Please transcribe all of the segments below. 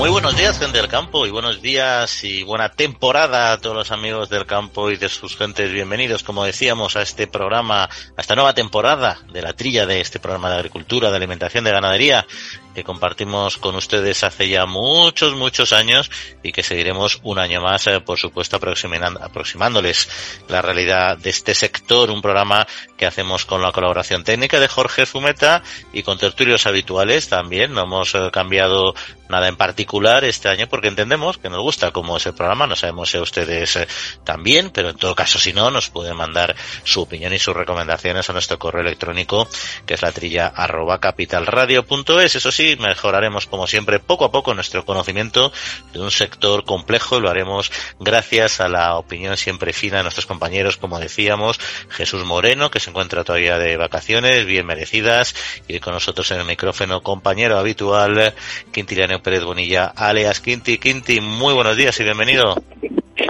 Muy buenos días, gente del campo, y buenos días y buena temporada a todos los amigos del campo y de sus gentes. Bienvenidos, como decíamos, a este programa, a esta nueva temporada de la trilla de este programa de agricultura, de alimentación, de ganadería, que compartimos con ustedes hace ya muchos, muchos años y que seguiremos un año más, eh, por supuesto, aproximándoles la realidad de este sector, un programa que hacemos con la colaboración técnica de Jorge Fumeta y con tertulios habituales también. No hemos eh, cambiado nada en particular este año porque entendemos que nos gusta como es el programa, no sabemos si a ustedes eh, también, pero en todo caso si no, nos pueden mandar su opinión y sus recomendaciones a nuestro correo electrónico que es la trilla arroba capitalradio.es. Eso sí, mejoraremos como siempre poco a poco nuestro conocimiento de un sector complejo y lo haremos gracias a la opinión siempre fina de nuestros compañeros, como decíamos, Jesús Moreno, que se encuentra todavía de vacaciones, bien merecidas, y con nosotros en el micrófono compañero habitual, Quintiliano Pérez Bonilla, alias Quinti. Quinti, muy buenos días y bienvenido.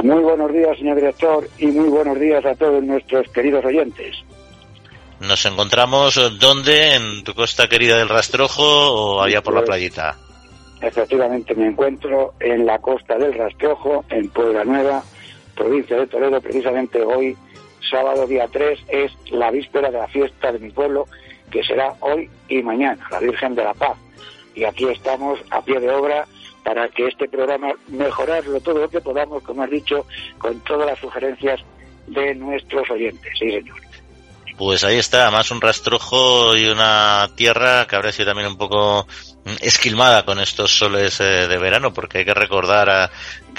Muy buenos días, señor director, y muy buenos días a todos nuestros queridos oyentes. ¿Nos encontramos dónde? ¿En tu costa querida del Rastrojo o allá por la pues, playita? Efectivamente, me encuentro en la costa del Rastrojo, en Puebla Nueva, provincia de Toledo. Precisamente hoy, sábado día 3, es la víspera de la fiesta de mi pueblo, que será hoy y mañana, la Virgen de la Paz. Y aquí estamos a pie de obra para que este programa mejorarlo todo lo que podamos, como has dicho, con todas las sugerencias de nuestros oyentes. Sí, señor. Pues ahí está, además un rastrojo y una tierra que habrá sido también un poco esquilmada con estos soles eh, de verano, porque hay que recordar a,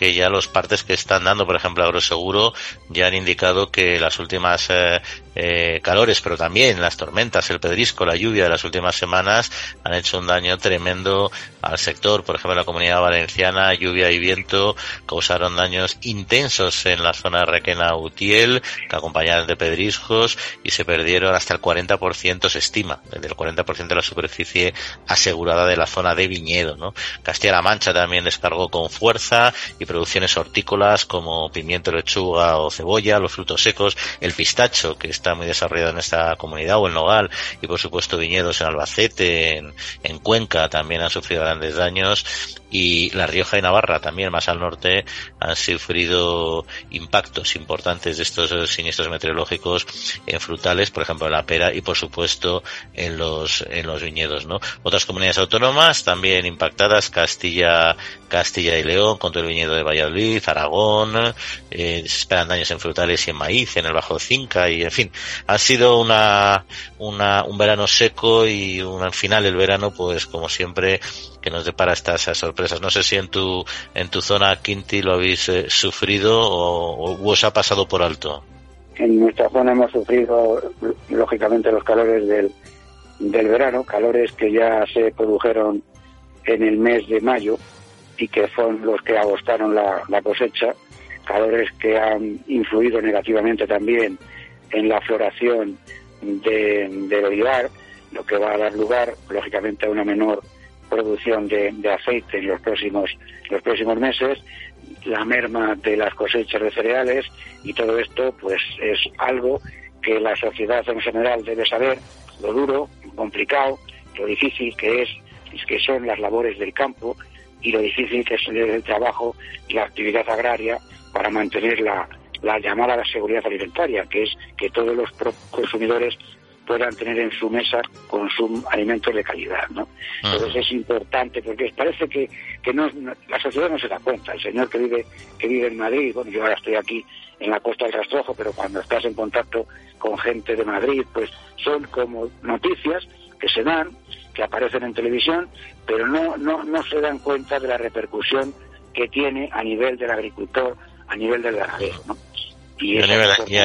que ya los partes que están dando, por ejemplo, Agroseguro, ya han indicado que las últimas eh, eh, calores, pero también las tormentas, el pedrisco, la lluvia de las últimas semanas han hecho un daño tremendo al sector. Por ejemplo, en la comunidad valenciana, lluvia y viento causaron daños intensos en la zona de Requena Utiel, que acompañaban de pedriscos, y se perdieron hasta el 40%, se estima, del 40% de la superficie asegurada de la zona de viñedo. ¿no? Castilla-La Mancha también descargó con fuerza y producciones hortícolas como pimiento, lechuga o cebolla, los frutos secos, el pistacho, que está muy desarrollado en esta comunidad, o el nogal, y por supuesto viñedos en Albacete, en, en Cuenca también han sufrido grandes daños, y La Rioja y Navarra también más al norte han sufrido impactos importantes de estos siniestros meteorológicos en frutales, por ejemplo en la pera y por supuesto en los en los viñedos, ¿no? Otras comunidades autónomas también impactadas, Castilla, Castilla y León, con todo el viñedo de Valladolid, Aragón, eh, se esperan daños en frutales y en maíz, en el Bajo Cinca y en fin, ha sido una, una un verano seco y al final el verano pues como siempre que nos depara estas sorpresas. No sé si en tu, en tu zona, Quinti, lo habéis eh, sufrido o, os ha pasado por alto. En nuestra zona hemos sufrido, lógicamente, los calores del, del verano, calores que ya se produjeron en el mes de mayo y que fueron los que agostaron la, cosecha, calores que han influido negativamente también en la floración de, del olivar, lo que va a dar lugar, lógicamente, a una menor producción de, aceite en los próximos, los próximos meses, la merma de las cosechas de cereales y todo esto pues es algo que la sociedad en general debe saber, lo duro, complicado, lo difícil que es, que son las labores del campo y lo difícil que es el trabajo y la actividad agraria para mantener la, la llamada seguridad alimentaria, que es que todos los consumidores puedan tener en su mesa consum alimentos de calidad, ¿no? Entonces es importante porque parece que, que no, la sociedad no se da cuenta. El señor que vive que vive en Madrid, bueno, yo ahora estoy aquí en la costa del Rastrojo, pero cuando estás en contacto con gente de Madrid, pues son como noticias que se dan, que aparecen en televisión, pero no no no se dan cuenta de la repercusión que tiene a nivel del agricultor, a nivel del ganadero, ¿no? Y, a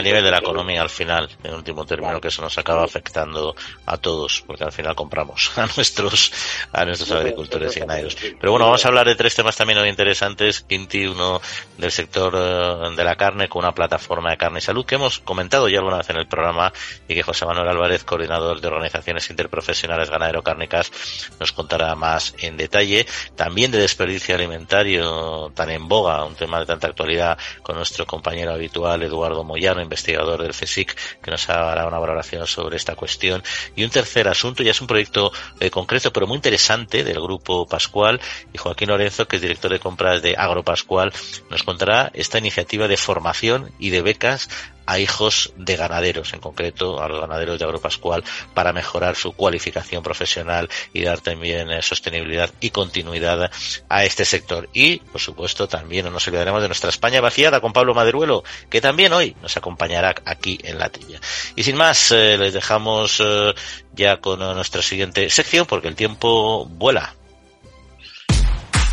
nivel, de la economía al final, en último término, que eso nos acaba afectando a todos, porque al final compramos a nuestros, a nuestros agricultores y ganaderos. Pero bueno, vamos a hablar de tres temas también muy interesantes. Quinti, uno del sector eh, de la carne con una plataforma de carne y salud que hemos comentado ya alguna vez en el programa y que José Manuel Álvarez, coordinador de organizaciones interprofesionales ganadero-cárnicas, nos contará más en detalle. También de desperdicio alimentario tan en boga, un tema de tanta actualidad con nuestro compañero habitual Eduardo Moyano, investigador del CSIC, que nos hará una valoración sobre esta cuestión. Y un tercer asunto, ya es un proyecto eh, concreto, pero muy interesante, del Grupo Pascual, y Joaquín Lorenzo, que es director de compras de Agro Pascual, nos contará esta iniciativa de formación y de becas a hijos de ganaderos, en concreto a los ganaderos de Agropascual, para mejorar su cualificación profesional y dar también eh, sostenibilidad y continuidad a este sector. Y, por supuesto, también no nos olvidaremos de nuestra España vaciada con Pablo Maderuelo, que también hoy nos acompañará aquí en la trilla. Y sin más, eh, les dejamos eh, ya con nuestra siguiente sección, porque el tiempo vuela.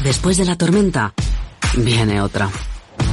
Después de la tormenta, viene otra.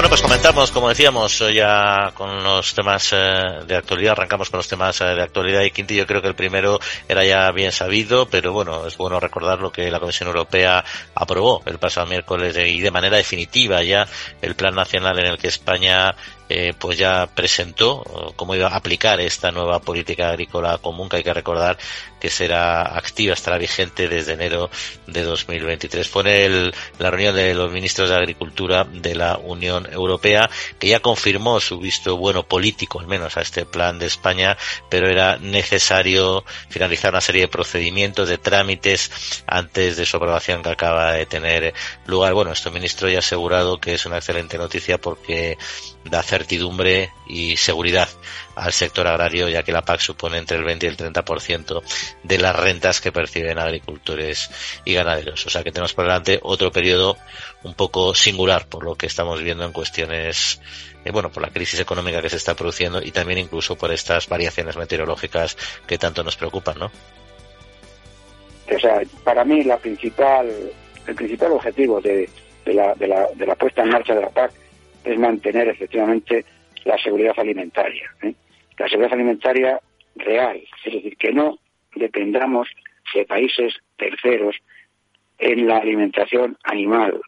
Bueno, pues comentamos, como decíamos, eh, ya con los temas eh, de actualidad, arrancamos con los temas eh, de actualidad. Y Quinti, yo creo que el primero era ya bien sabido, pero bueno, es bueno recordar lo que la Comisión Europea aprobó el pasado miércoles y de manera definitiva ya el plan nacional en el que España eh, pues ya presentó cómo iba a aplicar esta nueva política agrícola común que hay que recordar que será activa, estará vigente desde enero de 2023. Fue el, la reunión de los ministros de Agricultura de la Unión Europea que ya confirmó su visto bueno político, al menos a este plan de España, pero era necesario finalizar una serie de procedimientos, de trámites antes de su aprobación que acaba de tener lugar. Bueno, este ministro ya ha asegurado que es una excelente noticia porque da certidumbre y seguridad al sector agrario, ya que la PAC supone entre el 20 y el 30% de las rentas que perciben agricultores y ganaderos. O sea que tenemos por delante otro periodo un poco singular por lo que estamos viendo en cuestiones, eh, bueno, por la crisis económica que se está produciendo y también incluso por estas variaciones meteorológicas que tanto nos preocupan, ¿no? O sea, para mí la principal, el principal objetivo de, de, la, de, la, de la puesta en marcha de la PAC es mantener efectivamente la seguridad alimentaria. ¿eh? La seguridad alimentaria real, es decir, que no dependamos de países terceros en la alimentación animal.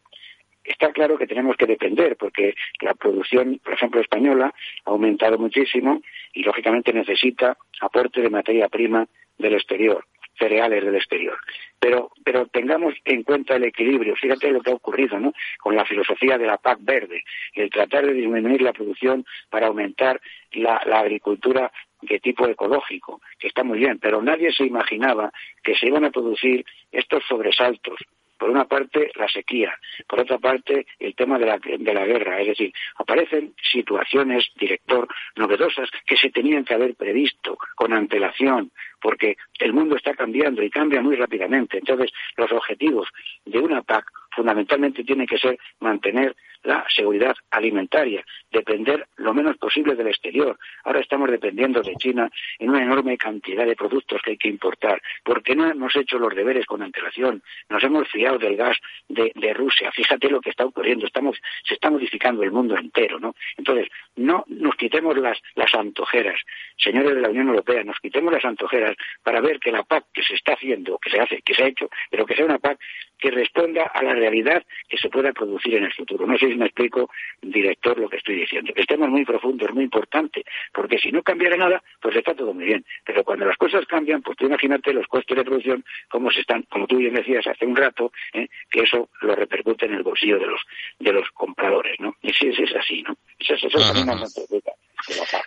Está claro que tenemos que depender porque la producción, por ejemplo, española ha aumentado muchísimo y lógicamente necesita aporte de materia prima del exterior cereales del exterior. Pero, pero tengamos en cuenta el equilibrio. Fíjate lo que ha ocurrido ¿no? con la filosofía de la PAC verde, el tratar de disminuir la producción para aumentar la, la agricultura de tipo ecológico, que está muy bien, pero nadie se imaginaba que se iban a producir estos sobresaltos por una parte la sequía, por otra parte el tema de la, de la guerra, es decir, aparecen situaciones, director, novedosas que se tenían que haber previsto con antelación, porque el mundo está cambiando y cambia muy rápidamente. Entonces, los objetivos de una PAC fundamentalmente tienen que ser mantener la seguridad alimentaria, depender lo menos posible del exterior. Ahora estamos dependiendo de China en una enorme cantidad de productos que hay que importar, porque no hemos hecho los deberes con antelación, nos hemos fiado del gas de, Rusia. Fíjate lo que está ocurriendo, estamos, se está modificando el mundo entero, ¿no? Entonces, no nos quitemos las, las antojeras, señores de la Unión Europea, nos quitemos las antojeras para ver que la PAC que se está haciendo, que se hace, que se ha hecho, pero que sea una PAC que responda a la realidad que se pueda producir en el futuro. No si me explico, director, lo que estoy diciendo. Que estemos muy profundo es muy importante, porque si no cambiara nada, pues está todo muy bien. Pero cuando las cosas cambian, pues tú imagínate los costes de producción, cómo se están, como tú bien decías hace un rato, ¿eh? que eso lo repercute en el bolsillo de los de los compradores, ¿no? Y si es, así, ¿no? Eso, eso nos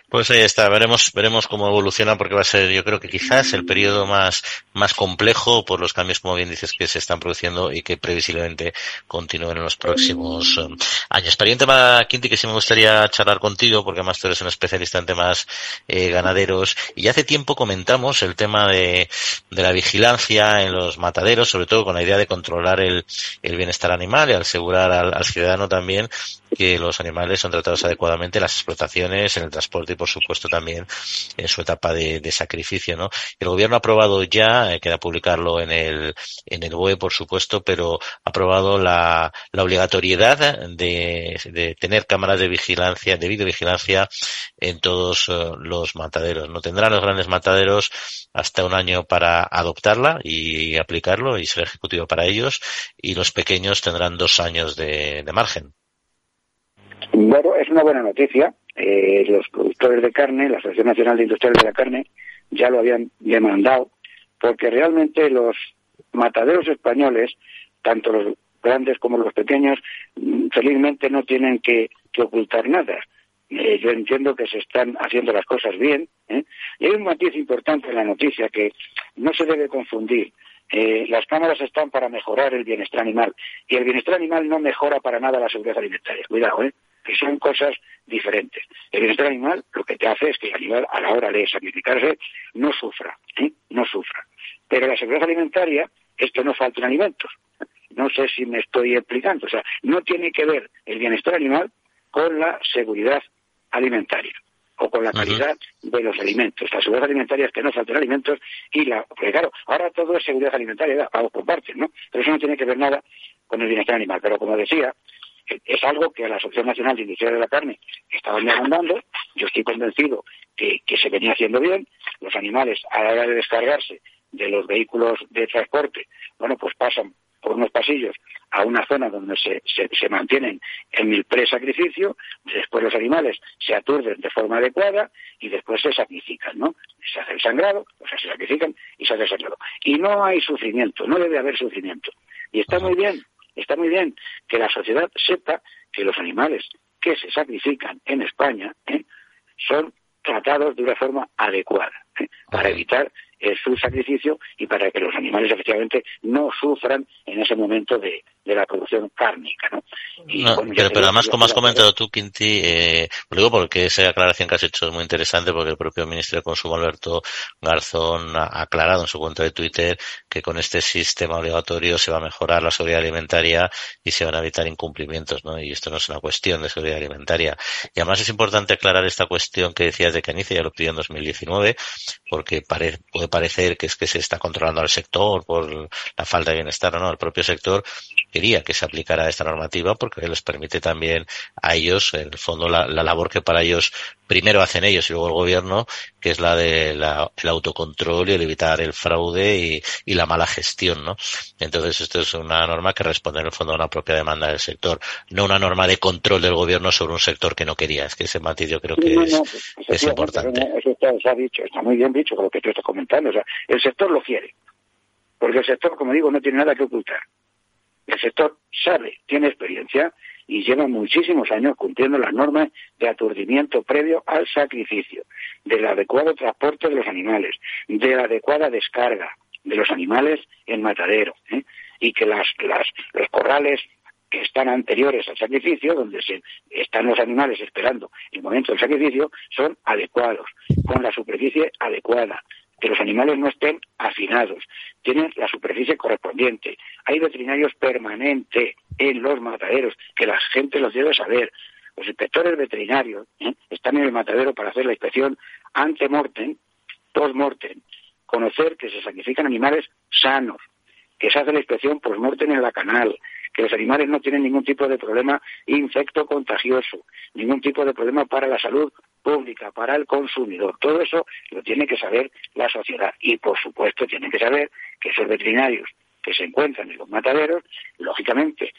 pues ahí está, veremos, veremos cómo evoluciona porque va a ser, yo creo que quizás el periodo más, más complejo por los cambios, como bien dices, que se están produciendo y que previsiblemente continúen en los próximos um, años. Pero hay un tema, Quinti, que sí me gustaría charlar contigo porque además tú eres un especialista en temas eh, ganaderos y ya hace tiempo comentamos el tema de, de la vigilancia en los mataderos, sobre todo con la idea de controlar el, el bienestar animal y asegurar al, al ciudadano también que los animales son tratados adecuadamente en las explotaciones, en el transporte y por supuesto también en su etapa de, sacrificio, ¿no? El gobierno ha aprobado ya, eh, queda publicarlo en el, en el web por supuesto, pero ha aprobado la, la obligatoriedad de, de tener cámaras de vigilancia, de videovigilancia en todos eh, los mataderos. No tendrán los grandes mataderos hasta un año para adoptarla y aplicarlo y ser ejecutivo para ellos y los pequeños tendrán dos años de, margen. Bueno, es una buena noticia. Eh, los productores de carne, la Asociación Nacional de Industriales de la Carne, ya lo habían demandado, porque realmente los mataderos españoles, tanto los grandes como los pequeños, mm, felizmente no tienen que, ocultar nada. Eh, yo entiendo que se están haciendo las cosas bien. ¿eh? Y hay un matiz importante en la noticia que no se debe confundir. Eh, las cámaras están para mejorar el bienestar animal y el bienestar animal no mejora para nada la seguridad alimentaria. Cuidado, ¿eh? que son cosas diferentes. El bienestar animal lo que te hace es que el animal a la hora de sacrificarse no sufra, ¿eh? no sufra. Pero la seguridad alimentaria es que no falten alimentos. No sé si me estoy explicando. O sea, no tiene que ver el bienestar animal con la seguridad alimentaria o con la calidad de los alimentos. La seguridad alimentaria es que no falten alimentos y la... Porque claro, ahora todo es seguridad alimentaria, vamos por partes, ¿no? Pero eso no tiene que ver nada con el bienestar animal. Pero como decía, es algo que a la Asociación Nacional de Industria de la Carne estaban demandando. Yo estoy convencido que, que se venía haciendo bien. Los animales, a la hora de descargarse de los vehículos de transporte, bueno, pues pasan por unos pasillos a una zona donde se, se, mantienen en el pre-sacrificio, después los animales se aturden de forma adecuada y después se sacrifican, ¿no? Se hace el sangrado, o sea, se sacrifican y se hace el sangrado. Y no hay sufrimiento, no debe haber sufrimiento. Y está muy bien, está muy bien que la sociedad sepa que los animales que se sacrifican en España ¿eh? son tratados de una forma adecuada ¿eh? para evitar es su sacrificio y para que los animales efectivamente no sufran en ese momento de, la producción cárnica. ¿no? pero, además, como has comentado tú, Quinti, eh, lo digo porque esa aclaración que has hecho es muy interesante porque el propio ministro de Consumo, Alberto Garzón, ha aclarado en su cuenta de Twitter que con este sistema obligatorio se va a mejorar la seguridad alimentaria y se van a evitar incumplimientos, ¿no? Y esto no es una cuestión de seguridad alimentaria. Y además es importante aclarar esta cuestión que decías de Canice, ya lo pidió en 2019, porque parece parecer que es que se está controlando al sector por la falta de bienestar o no. El propio sector quería que se aplicara esta normativa porque les permite también a ellos, en el fondo, la, labor que para ellos primero hacen ellos y luego el gobierno, que es la de la, el autocontrol y el evitar el fraude y, y, la mala gestión, ¿no? Entonces esto es una norma que responde en el fondo a una propia demanda del sector, no una norma de control del gobierno sobre un sector que no quería. Es que ese matiz yo creo que es, es importante. Eso está, se ha dicho, está muy bien dicho con lo que tú estás comentando. O sea, el sector lo quiere. Porque el sector, como digo, no tiene nada que ocultar. El sector sabe, tiene experiencia y lleva muchísimos años cumpliendo las normas de aturdimiento previo al sacrificio, del adecuado transporte de los animales, de la adecuada descarga de los animales en matadero, ¿eh? y que las, las, los corrales que están anteriores al sacrificio, donde se, están los animales esperando el momento del sacrificio, son adecuados, con la superficie adecuada, que los animales no estén hacinados, tienen la superficie correspondiente. Hay veterinarios permanentes en los mataderos, que la gente los debe saber. Los inspectores veterinarios ¿eh? están en el matadero para hacer la inspección ante mortem, post mortem, conocer que se sacrifican animales sanos, que se hace la inspección post mortem en la canal, que los animales no tienen ningún tipo de problema infecto contagioso, ningún tipo de problema para la salud pública, para el consumidor. Todo eso lo tiene que saber la sociedad y, por supuesto, tienen que saber que esos veterinarios que se encuentran en los mataderos, lógicamente,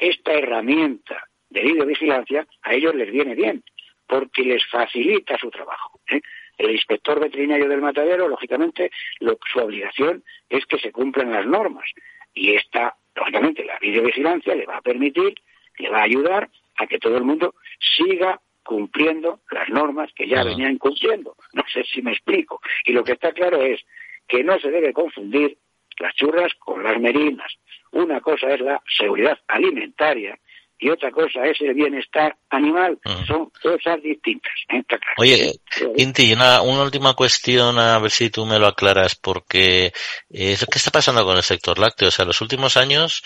esta herramienta de videovigilancia a ellos les viene bien, porque les facilita su trabajo. ¿eh? El inspector veterinario del matadero, lógicamente, su obligación es que se cumplan las normas. Y esta, lógicamente, la videovigilancia le va a permitir, le va a ayudar a que todo el mundo siga cumpliendo las normas que ya venían cumpliendo. No sé si me explico. Y lo que está claro es que no se debe confundir las churras con las merinas. Una cosa es la seguridad alimentaria y otra cosa es el bienestar animal. Son cosas distintas. Oye, Inti, una, una, última cuestión, a ver si tú me lo aclaras, porque eh, ¿qué está pasando con el sector lácteo? O sea, en los últimos años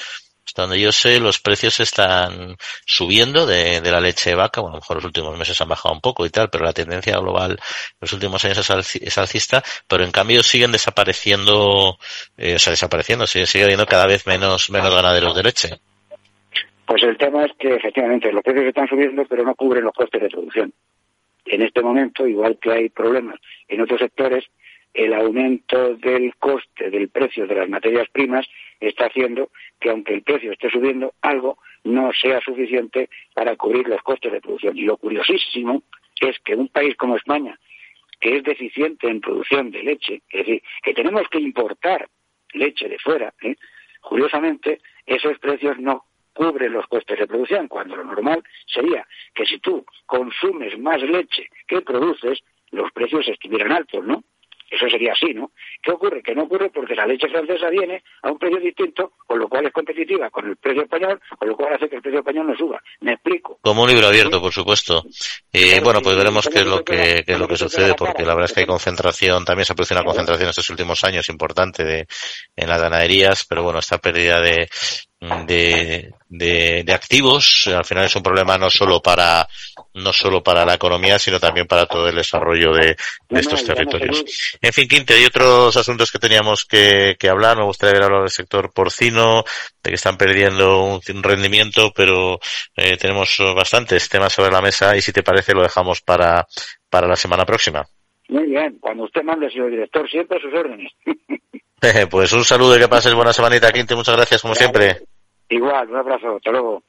Hasta donde yo sé, los precios están subiendo de, la leche de vaca. Bueno, a lo mejor los últimos meses han bajado un poco y tal, pero la tendencia global en los últimos años es, alcista. Pero en cambio siguen desapareciendo, eh, o sea, desapareciendo, sigue, sigue habiendo cada vez menos, menos ganaderos de leche. Pues el tema es que efectivamente los precios están subiendo, pero no cubren los costes de producción. En este momento, igual que hay problemas en otros sectores, el aumento del coste del precio de las materias primas está haciendo que aunque el precio esté subiendo, algo no sea suficiente para cubrir los costes de producción. Y lo curiosísimo es que un país como España, que es deficiente en producción de leche, es decir, que tenemos que importar leche de fuera, ¿eh? curiosamente esos precios no cubren los costes de producción, cuando lo normal sería que si tú consumes más leche que produces, los precios estuvieran altos, ¿no? Eso sería así, ¿no? ¿Qué ocurre? Que no ocurre porque la leche francesa viene a un precio distinto, con lo cual es competitiva con el precio español, con lo cual hace que el precio español no suba. Me explico. Como un libro abierto, por supuesto. Y bueno, pues veremos qué es lo que, qué es lo que sucede, porque la verdad es que hay concentración, también se ha producido una concentración estos últimos años importante de, en las ganaderías, pero bueno, esta pérdida de, de, de, activos. Al final es un problema no solo para no solo para la economía sino también para todo el desarrollo de, estos territorios. en fin Quinte hay otros asuntos que teníamos que, hablar. Me gustaría haber hablado del sector porcino de que están perdiendo un, rendimiento pero eh, tenemos bastantes temas sobre la mesa y si te parece lo dejamos para para la semana próxima. Muy bien cuando usted mande señor director siempre a sus órdenes pues un saludo y que pases buena semanita, Quinte. Muchas gracias, como siempre. Igual, un abrazo. Hasta luego.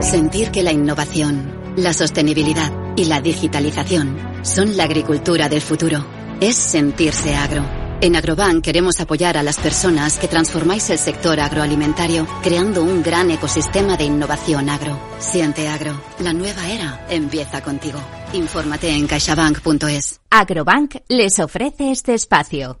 Sentir que la innovación, la sostenibilidad y la digitalización son la agricultura del futuro. Es sentirse agro. En Agrobank queremos apoyar a las personas que transformáis el sector agroalimentario creando un gran ecosistema de innovación agro. Siente agro. La nueva era empieza contigo. Infórmate en caixabank.es. Agrobank les ofrece este espacio.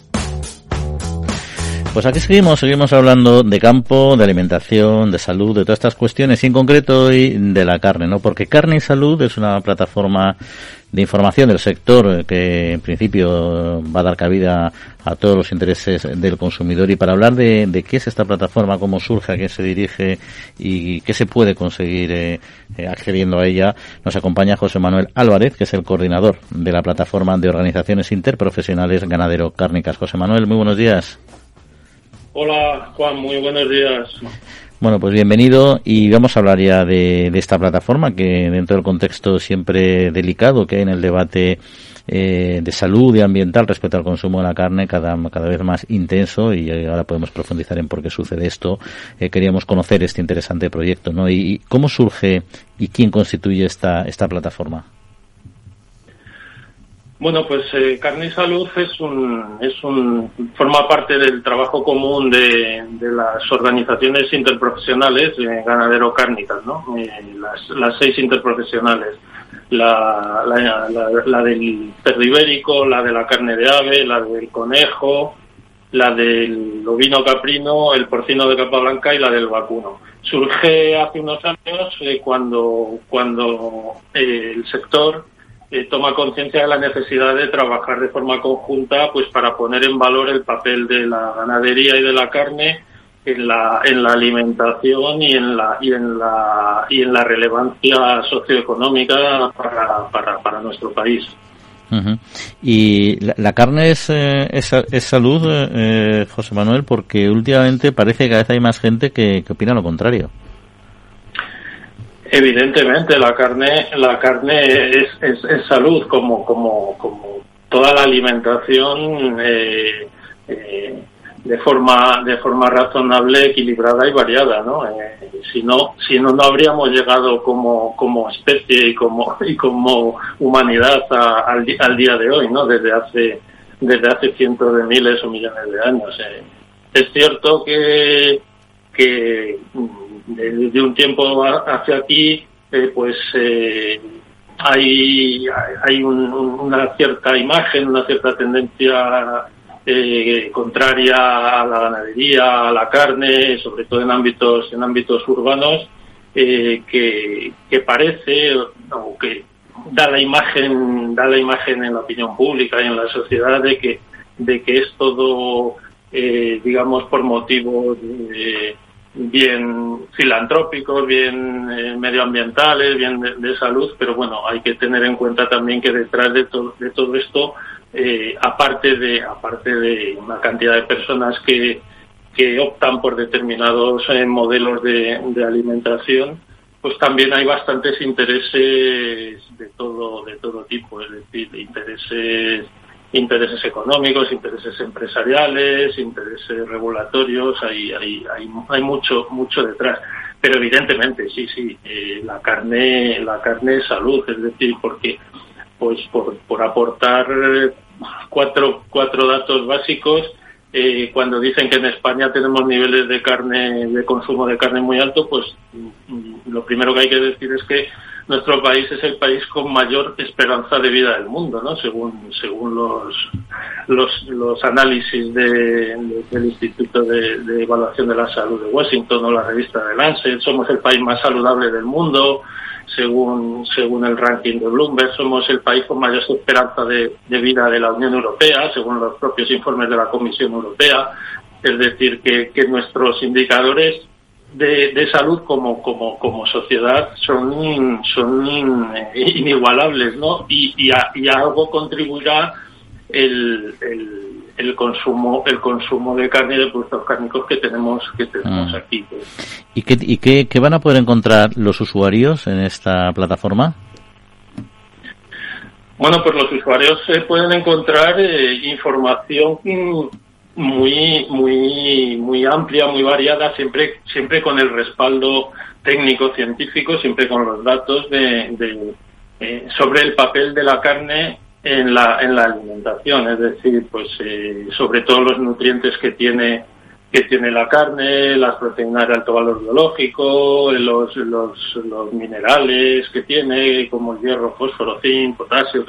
Pues aquí seguimos, seguimos hablando de campo, de alimentación, de salud, de todas estas cuestiones y en concreto hoy de la carne, ¿no? Porque Carne y Salud es una plataforma de información del sector que en principio va a dar cabida a todos los intereses del consumidor y para hablar de, qué es esta plataforma, cómo surge, a qué se dirige y qué se puede conseguir eh, accediendo a ella, nos acompaña José Manuel Álvarez, que es el coordinador de la plataforma de organizaciones interprofesionales ganadero cárnicas. José Manuel, muy buenos días. Hola Juan, muy buenos días. Bueno, pues bienvenido y vamos a hablar ya de, esta plataforma que dentro del contexto siempre delicado que hay en el debate eh, de salud y ambiental respecto al consumo de la carne cada, cada vez más intenso y ahora podemos profundizar en por qué sucede esto. Eh, queríamos conocer este interesante proyecto, ¿no? Y, cómo surge y quién constituye esta, esta plataforma. Bueno, pues eh, Carne y Salud es un, es un, forma parte del trabajo común de, las organizaciones interprofesionales eh, ganadero-cárnicas, ¿no? Eh, las, las, seis interprofesionales. La, la, del perro ibérico, la de la carne de ave, la del conejo, la del ovino caprino, el porcino de capa blanca y la del vacuno. Surge hace unos años eh, cuando, cuando el sector eh, toma conciencia de la necesidad de trabajar de forma conjunta pues para poner en valor el papel de la ganadería y de la carne en la, en la alimentación y en la, y en la, y en la relevancia socioeconómica para, para, para nuestro país. Y la, carne es, eh, es, salud, eh, José Manuel, porque últimamente parece que cada vez hay más gente que opina lo contrario. Evidentemente, la carne, la carne es, es, salud, como, como, como toda la alimentación eh, eh, de forma de forma razonable, equilibrada y variada, ¿no? Eh, si no, si no, no habríamos llegado como, como especie y como y como humanidad al, al día de hoy, ¿no? Desde hace desde hace cientos de miles o millones de años. Es cierto que que desde un tiempo hacia aquí, eh, pues eh, hay, una cierta imagen, una cierta tendencia eh, contraria a la ganadería, a la carne, sobre todo en ámbitos, en ámbitos urbanos, que, parece, o que da la imagen, da la imagen en la opinión pública y en la sociedad de que de que es todo, digamos, por motivos bien filantrópicos, bien eh, medioambientales, bien de, salud, pero bueno, hay que tener en cuenta también que detrás de, de todo esto, eh, aparte de aparte de una cantidad de personas que, que optan por determinados modelos de, de alimentación, pues también hay bastantes intereses de todo de todo tipo, es decir, intereses intereses económicos, intereses empresariales, intereses regulatorios, hay hay hay, hay mucho mucho detrás. Pero evidentemente, sí, sí, eh, la carne la carne es salud, es decir, porque pues por, por aportar cuatro cuatro datos básicos eh, cuando dicen que en España tenemos niveles de carne, de consumo de carne muy alto, pues mm, lo primero que hay que decir es que nuestro país es el país con mayor esperanza de vida del mundo, ¿no? Según según los los, los análisis de, del Instituto de, de, Evaluación de la Salud de Washington o la revista de Lancet, somos el país más saludable del mundo, según, según el ranking de Bloomberg, somos el país con mayor esperanza de, vida de la Unión Europea, según los propios informes de la Comisión Europea. Es decir, que, que nuestros indicadores de, de, salud como, como, como sociedad son, son inigualables, ¿no? Y, y, a, y algo contribuirá el el consumo el consumo de carne y de productos cárnicos que tenemos que tenemos mm. aquí. ¿Y, qué, y qué, qué, van a poder encontrar los usuarios en esta plataforma? Bueno, pues los usuarios se pueden encontrar eh, información muy muy muy amplia, muy variada, siempre siempre con el respaldo técnico científico, siempre con los datos de, de eh, sobre el papel de la carne en la, en la alimentación, es decir, pues eh, sobre todo los nutrientes que tiene que tiene la carne, las proteínas de alto valor biológico, los, los, los minerales que tiene, como el hierro, fósforo, zinc, potasio,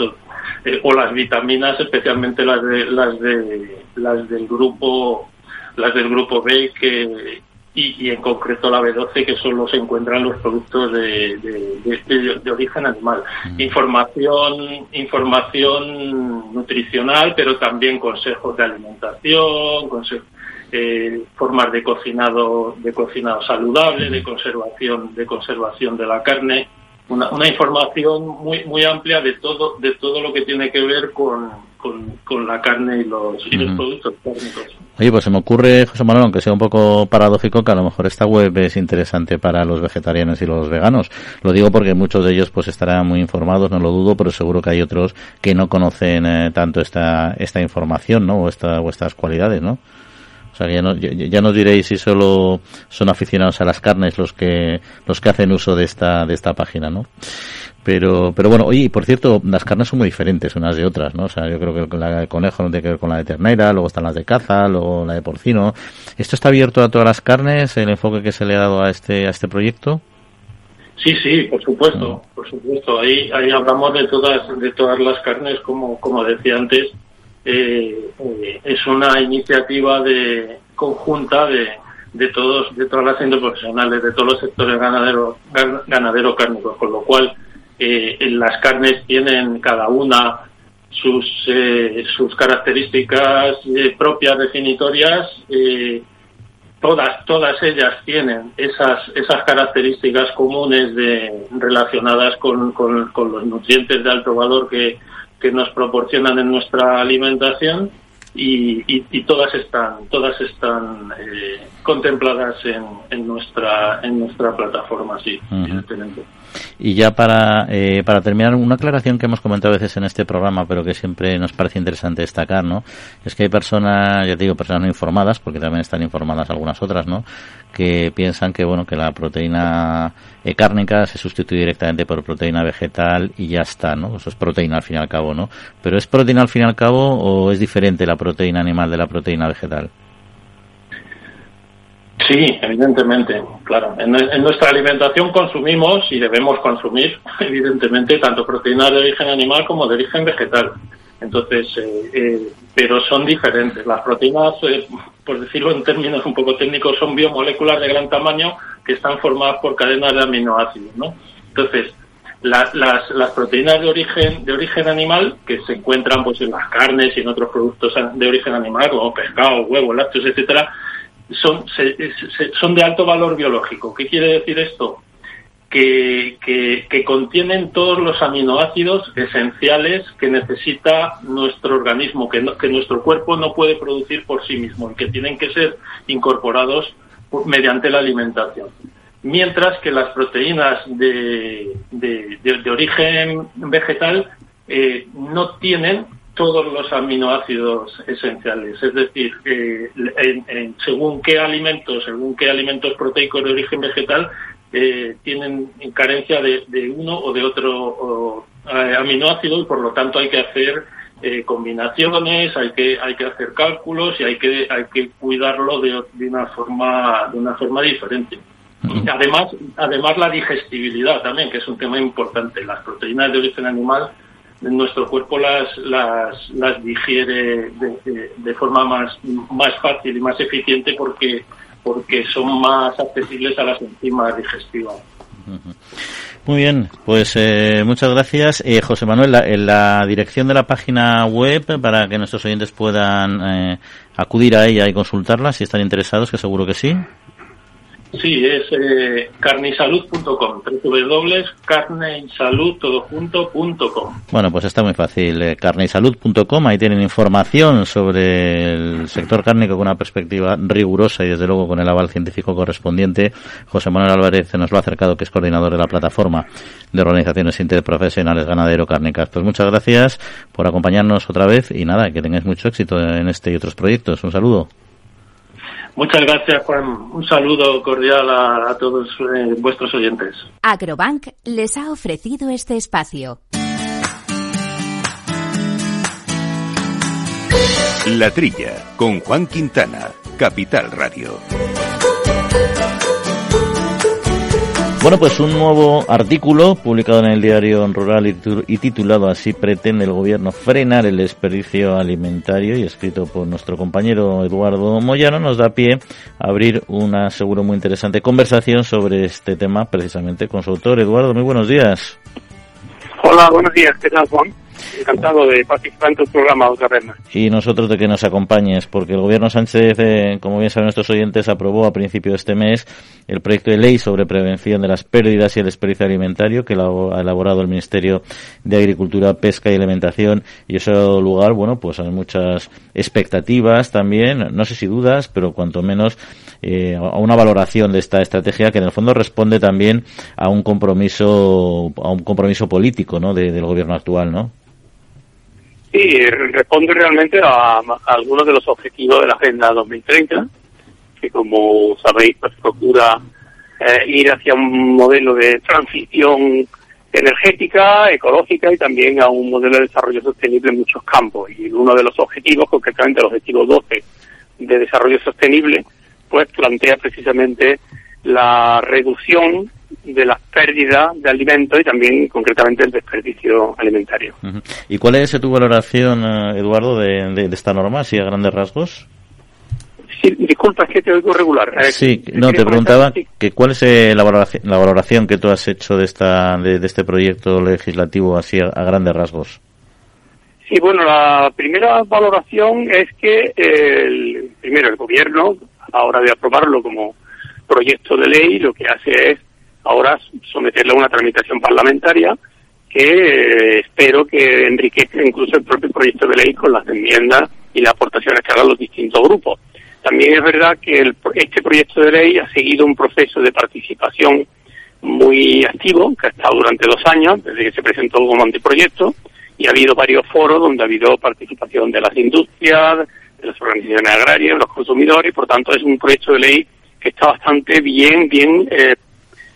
eh, o las vitaminas, especialmente las de, las de, las del grupo, las del grupo B que, y, y, en concreto la B12 que solo se encuentran los productos de, de, de, origen animal. Mm. Información, información nutricional, pero también consejos de alimentación, consejos, eh, formas de cocinado, de cocinado saludable, de conservación, de conservación de la carne. Una, una información muy, muy amplia de todo, de todo lo que tiene que ver con, con, la carne y los, y los productos cárnicos. Oye, pues se me ocurre, José Manuel, aunque sea un poco paradójico, que a lo mejor esta web es interesante para los vegetarianos y los veganos. Lo digo porque muchos de ellos pues estarán muy informados, no lo dudo, pero seguro que hay otros que no conocen eh, tanto esta, esta información, ¿no? O, esta, o estas cualidades, ¿no? O sea, ya, no, ya, nos diréis si solo son aficionados a las carnes los que los que hacen uso de esta de esta página, ¿no? Pero, pero bueno, oye, por cierto, las carnes son muy diferentes unas de otras, ¿no? O sea, yo creo que la de conejo no tiene que ver con la de ternera, luego están las de caza, luego la de porcino. ¿Esto está abierto a todas las carnes, el enfoque que se le ha dado a este, a este proyecto? Sí, sí, por supuesto, mm. por supuesto. Ahí, ahí hablamos de todas, de todas las carnes, como, como decía antes. Eh, eh, es una iniciativa de conjunta de, de todos, de todas las industrias profesionales, de todos los sectores ganadero, ganadero cárnicos, con lo cual eh, las carnes tienen cada una sus, eh, sus características eh, propias definitorias. Eh, todas, todas ellas tienen esas, esas características comunes de, relacionadas con, con, los nutrientes de alto valor que, que nos proporcionan en nuestra alimentación y, y, todas están todas están eh, contempladas en, en nuestra en nuestra plataforma sí evidentemente y ya para, eh, para terminar, una aclaración que hemos comentado a veces en este programa, pero que siempre nos parece interesante destacar, ¿no? Es que hay personas, ya te digo, personas no informadas, porque también están informadas algunas otras, ¿no? Que piensan que, bueno, que la proteína eh, cárnica se sustituye directamente por proteína vegetal y ya está, ¿no? Eso es proteína al fin y al cabo, ¿no? Pero ¿es proteína al fin y al cabo o es diferente la proteína animal de la proteína vegetal? Sí, evidentemente, claro. En, nuestra alimentación consumimos y debemos consumir, evidentemente, tanto proteínas de origen animal como de origen vegetal. Entonces, eh, eh, pero son diferentes. Las proteínas, eh, por decirlo en términos un poco técnicos, son biomoléculas de gran tamaño que están formadas por cadenas de aminoácidos, ¿no? Entonces, las, las, proteínas de origen de origen animal que se encuentran pues en las carnes y en otros productos de origen animal como pescado, huevos, lácteos, etcétera, son, son de alto valor biológico. ¿Qué quiere decir esto? Que, que, contienen todos los aminoácidos esenciales que necesita nuestro organismo, que, que nuestro cuerpo no puede producir por sí mismo y que tienen que ser incorporados mediante la alimentación mientras que las proteínas de, de, origen vegetal eh, no tienen todos los aminoácidos esenciales. Es decir, según qué alimentos, según qué alimentos proteicos de origen vegetal, eh, tienen carencia de, uno o de otro eh, aminoácido y por lo tanto hay que hacer combinaciones, hay que hay que hacer cálculos y hay que hay que cuidarlo de, de una forma de una forma diferente. Además, además la digestibilidad también, que es un tema importante. Las proteínas de origen animal, nuestro cuerpo las, las, las digiere de, forma más, más fácil y más eficiente porque, porque son más accesibles a las enzimas digestivas. Muy bien, pues eh, muchas gracias. Eh, José Manuel, en la dirección de la página web para que nuestros oyentes puedan eh, acudir a ella y consultarla si están interesados, que seguro que sí. Sí, es eh, carnisalud.com, www.carneysalud.com. Bueno, pues está muy fácil, eh, carneysalud.com, ahí tienen información sobre el sector cárnico con una perspectiva rigurosa y desde luego con el aval científico correspondiente. José Manuel Álvarez nos lo ha acercado, que es coordinador de la plataforma de organizaciones interprofesionales ganadero cárnicas. Pues muchas gracias por acompañarnos otra vez y nada, que tengáis mucho éxito en este y otros proyectos. Un saludo. Muchas gracias, Juan. Un saludo cordial a, todos eh, vuestros oyentes. Agrobank les ha ofrecido este espacio. La Trilla, con Juan Quintana, Capital Radio. Bueno, pues un nuevo artículo publicado en el diario Rural y titulado así pretende el gobierno frenar el desperdicio alimentario y escrito por nuestro compañero Eduardo Moyano nos da pie a abrir una seguro muy interesante conversación sobre este tema precisamente con su autor. Eduardo, muy buenos días. Hola, buenos días. ¿Qué tal, Juan? Encantado de participar en tu programa otra Y nosotros de que nos acompañes, porque el gobierno Sánchez, eh, como bien saben nuestros oyentes, aprobó a principio de este mes el proyecto de ley sobre prevención de las pérdidas y el desperdicio alimentario que ha elaborado el Ministerio de Agricultura, Pesca y Alimentación y eso ha dado lugar, bueno, pues a muchas expectativas también, no sé si dudas, pero cuanto menos eh, a una valoración de esta estrategia que en el fondo responde también a un compromiso a un compromiso político, ¿no? del gobierno actual, ¿no? Sí, responde realmente a, algunos de los objetivos de la Agenda 2030, que como sabéis, pues procura eh, ir hacia un modelo de transición energética, ecológica y también a un modelo de desarrollo sostenible en muchos campos. Y uno de los objetivos, concretamente el objetivo 12 de desarrollo sostenible, pues plantea precisamente la reducción de las pérdidas de alimentos y también concretamente el desperdicio alimentario. ¿Y cuál es tu valoración, eh, Eduardo, de, esta norma, así a grandes rasgos? Sí, disculpa, es que te oigo regular. Eh, sí, no, te preguntaba que cuál es eh, la, valoración, la valoración que tú has hecho de, esta, de, este proyecto legislativo así a, grandes rasgos. Sí, bueno, la primera valoración es que el, primero el gobierno, a la hora de aprobarlo como proyecto de ley, lo que hace es ahora someterlo a una tramitación parlamentaria que eh, espero que enriquezca incluso el propio proyecto de ley con las enmiendas y las aportaciones que hagan los distintos grupos. También es verdad que este proyecto de ley ha seguido un proceso de participación muy activo, que ha estado durante dos años, desde que se presentó como anteproyecto, y ha habido varios foros donde ha habido participación de las industrias, de las organizaciones agrarias, de los consumidores, y por tanto es un proyecto de ley que está bastante bien, bien eh,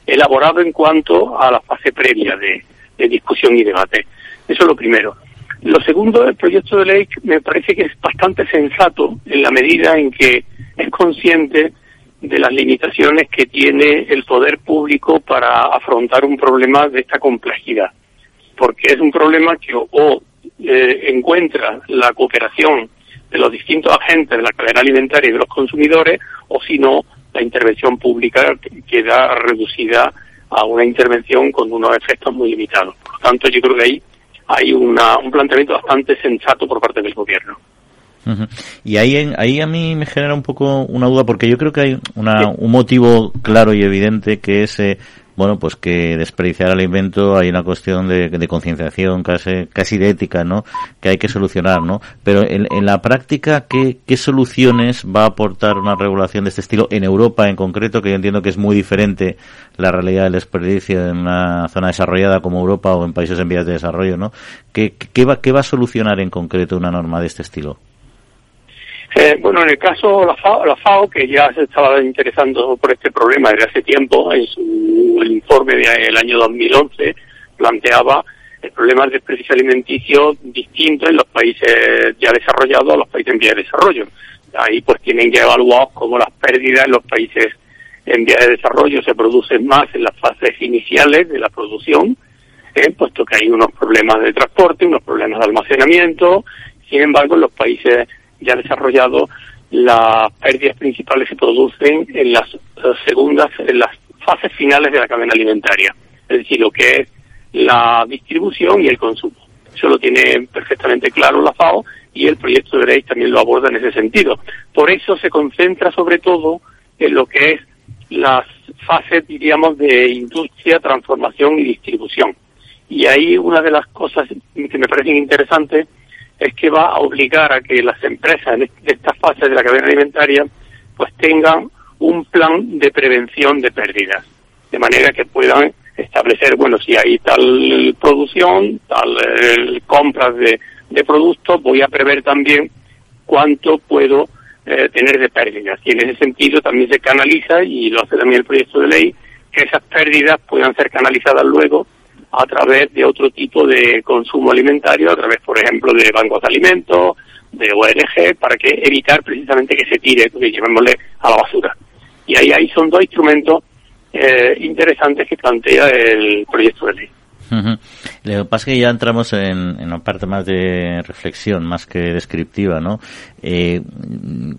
elaborado en cuanto a la fase previa de, discusión y debate. Eso es lo primero. Lo segundo, el proyecto de ley me parece que es bastante sensato en la medida en que es consciente de las limitaciones que tiene el poder público para afrontar un problema de esta complejidad. Porque es un problema que o, eh, encuentra la cooperación de los distintos agentes de la cadena alimentaria y de los consumidores, o si no, la intervención pública queda reducida a una intervención con unos efectos muy limitados. Por lo tanto, yo creo que ahí hay una, un planteamiento bastante sensato por parte del gobierno. Y ahí, ahí a mí me genera un poco una duda porque yo creo que hay una, un motivo claro y evidente que es eh, bueno, pues que desperdiciar alimento hay una cuestión de, concienciación, casi, casi de ética, ¿no? Que hay que solucionar, ¿no? Pero en, la práctica, ¿qué, ¿qué soluciones va a aportar una regulación de este estilo en Europa en concreto? Que yo entiendo que es muy diferente la realidad del desperdicio en una zona desarrollada como Europa o en países en vías de desarrollo, ¿no? ¿Qué, qué, va, qué va a solucionar en concreto una norma de este estilo? Eh, bueno, en el caso de la FAO, la FAO, que ya se estaba interesando por este problema desde hace tiempo, en su informe del año 2011 planteaba el problema del desperdicio alimenticio distinto en los países ya desarrollados a los países en vía de desarrollo. Ahí pues tienen que evaluar cómo las pérdidas en los países en vía de desarrollo se producen más en las fases iniciales de la producción, eh, puesto que hay unos problemas de transporte, unos problemas de almacenamiento. Sin embargo, en los países ya desarrollado, las pérdidas principales se producen en las eh, segundas, en las fases finales de la cadena alimentaria, es decir, lo que es la distribución y el consumo. Eso lo tiene perfectamente claro la FAO y el proyecto de ley también lo aborda en ese sentido. Por eso se concentra sobre todo en lo que es las fases, diríamos, de industria, transformación y distribución. Y ahí una de las cosas que me parecen interesantes es que va a obligar a que las empresas de esta fase de la cadena alimentaria pues tengan un plan de prevención de pérdidas, de manera que puedan establecer, bueno, si hay tal producción, tal eh, compras de, productos, voy a prever también cuánto puedo eh, tener de pérdidas. Y en ese sentido también se canaliza, y lo hace también el proyecto de ley, que esas pérdidas puedan ser canalizadas luego a través de otro tipo de consumo alimentario, a través, por ejemplo, de bancos de alimentos, de ONG, para que evitar precisamente que se tire, que llevémosle a la basura. Y ahí, ahí son dos instrumentos eh, interesantes que plantea el proyecto de ley. Lo que pasa es que ya entramos en, en, una parte más de reflexión, más que descriptiva, ¿no? Eh,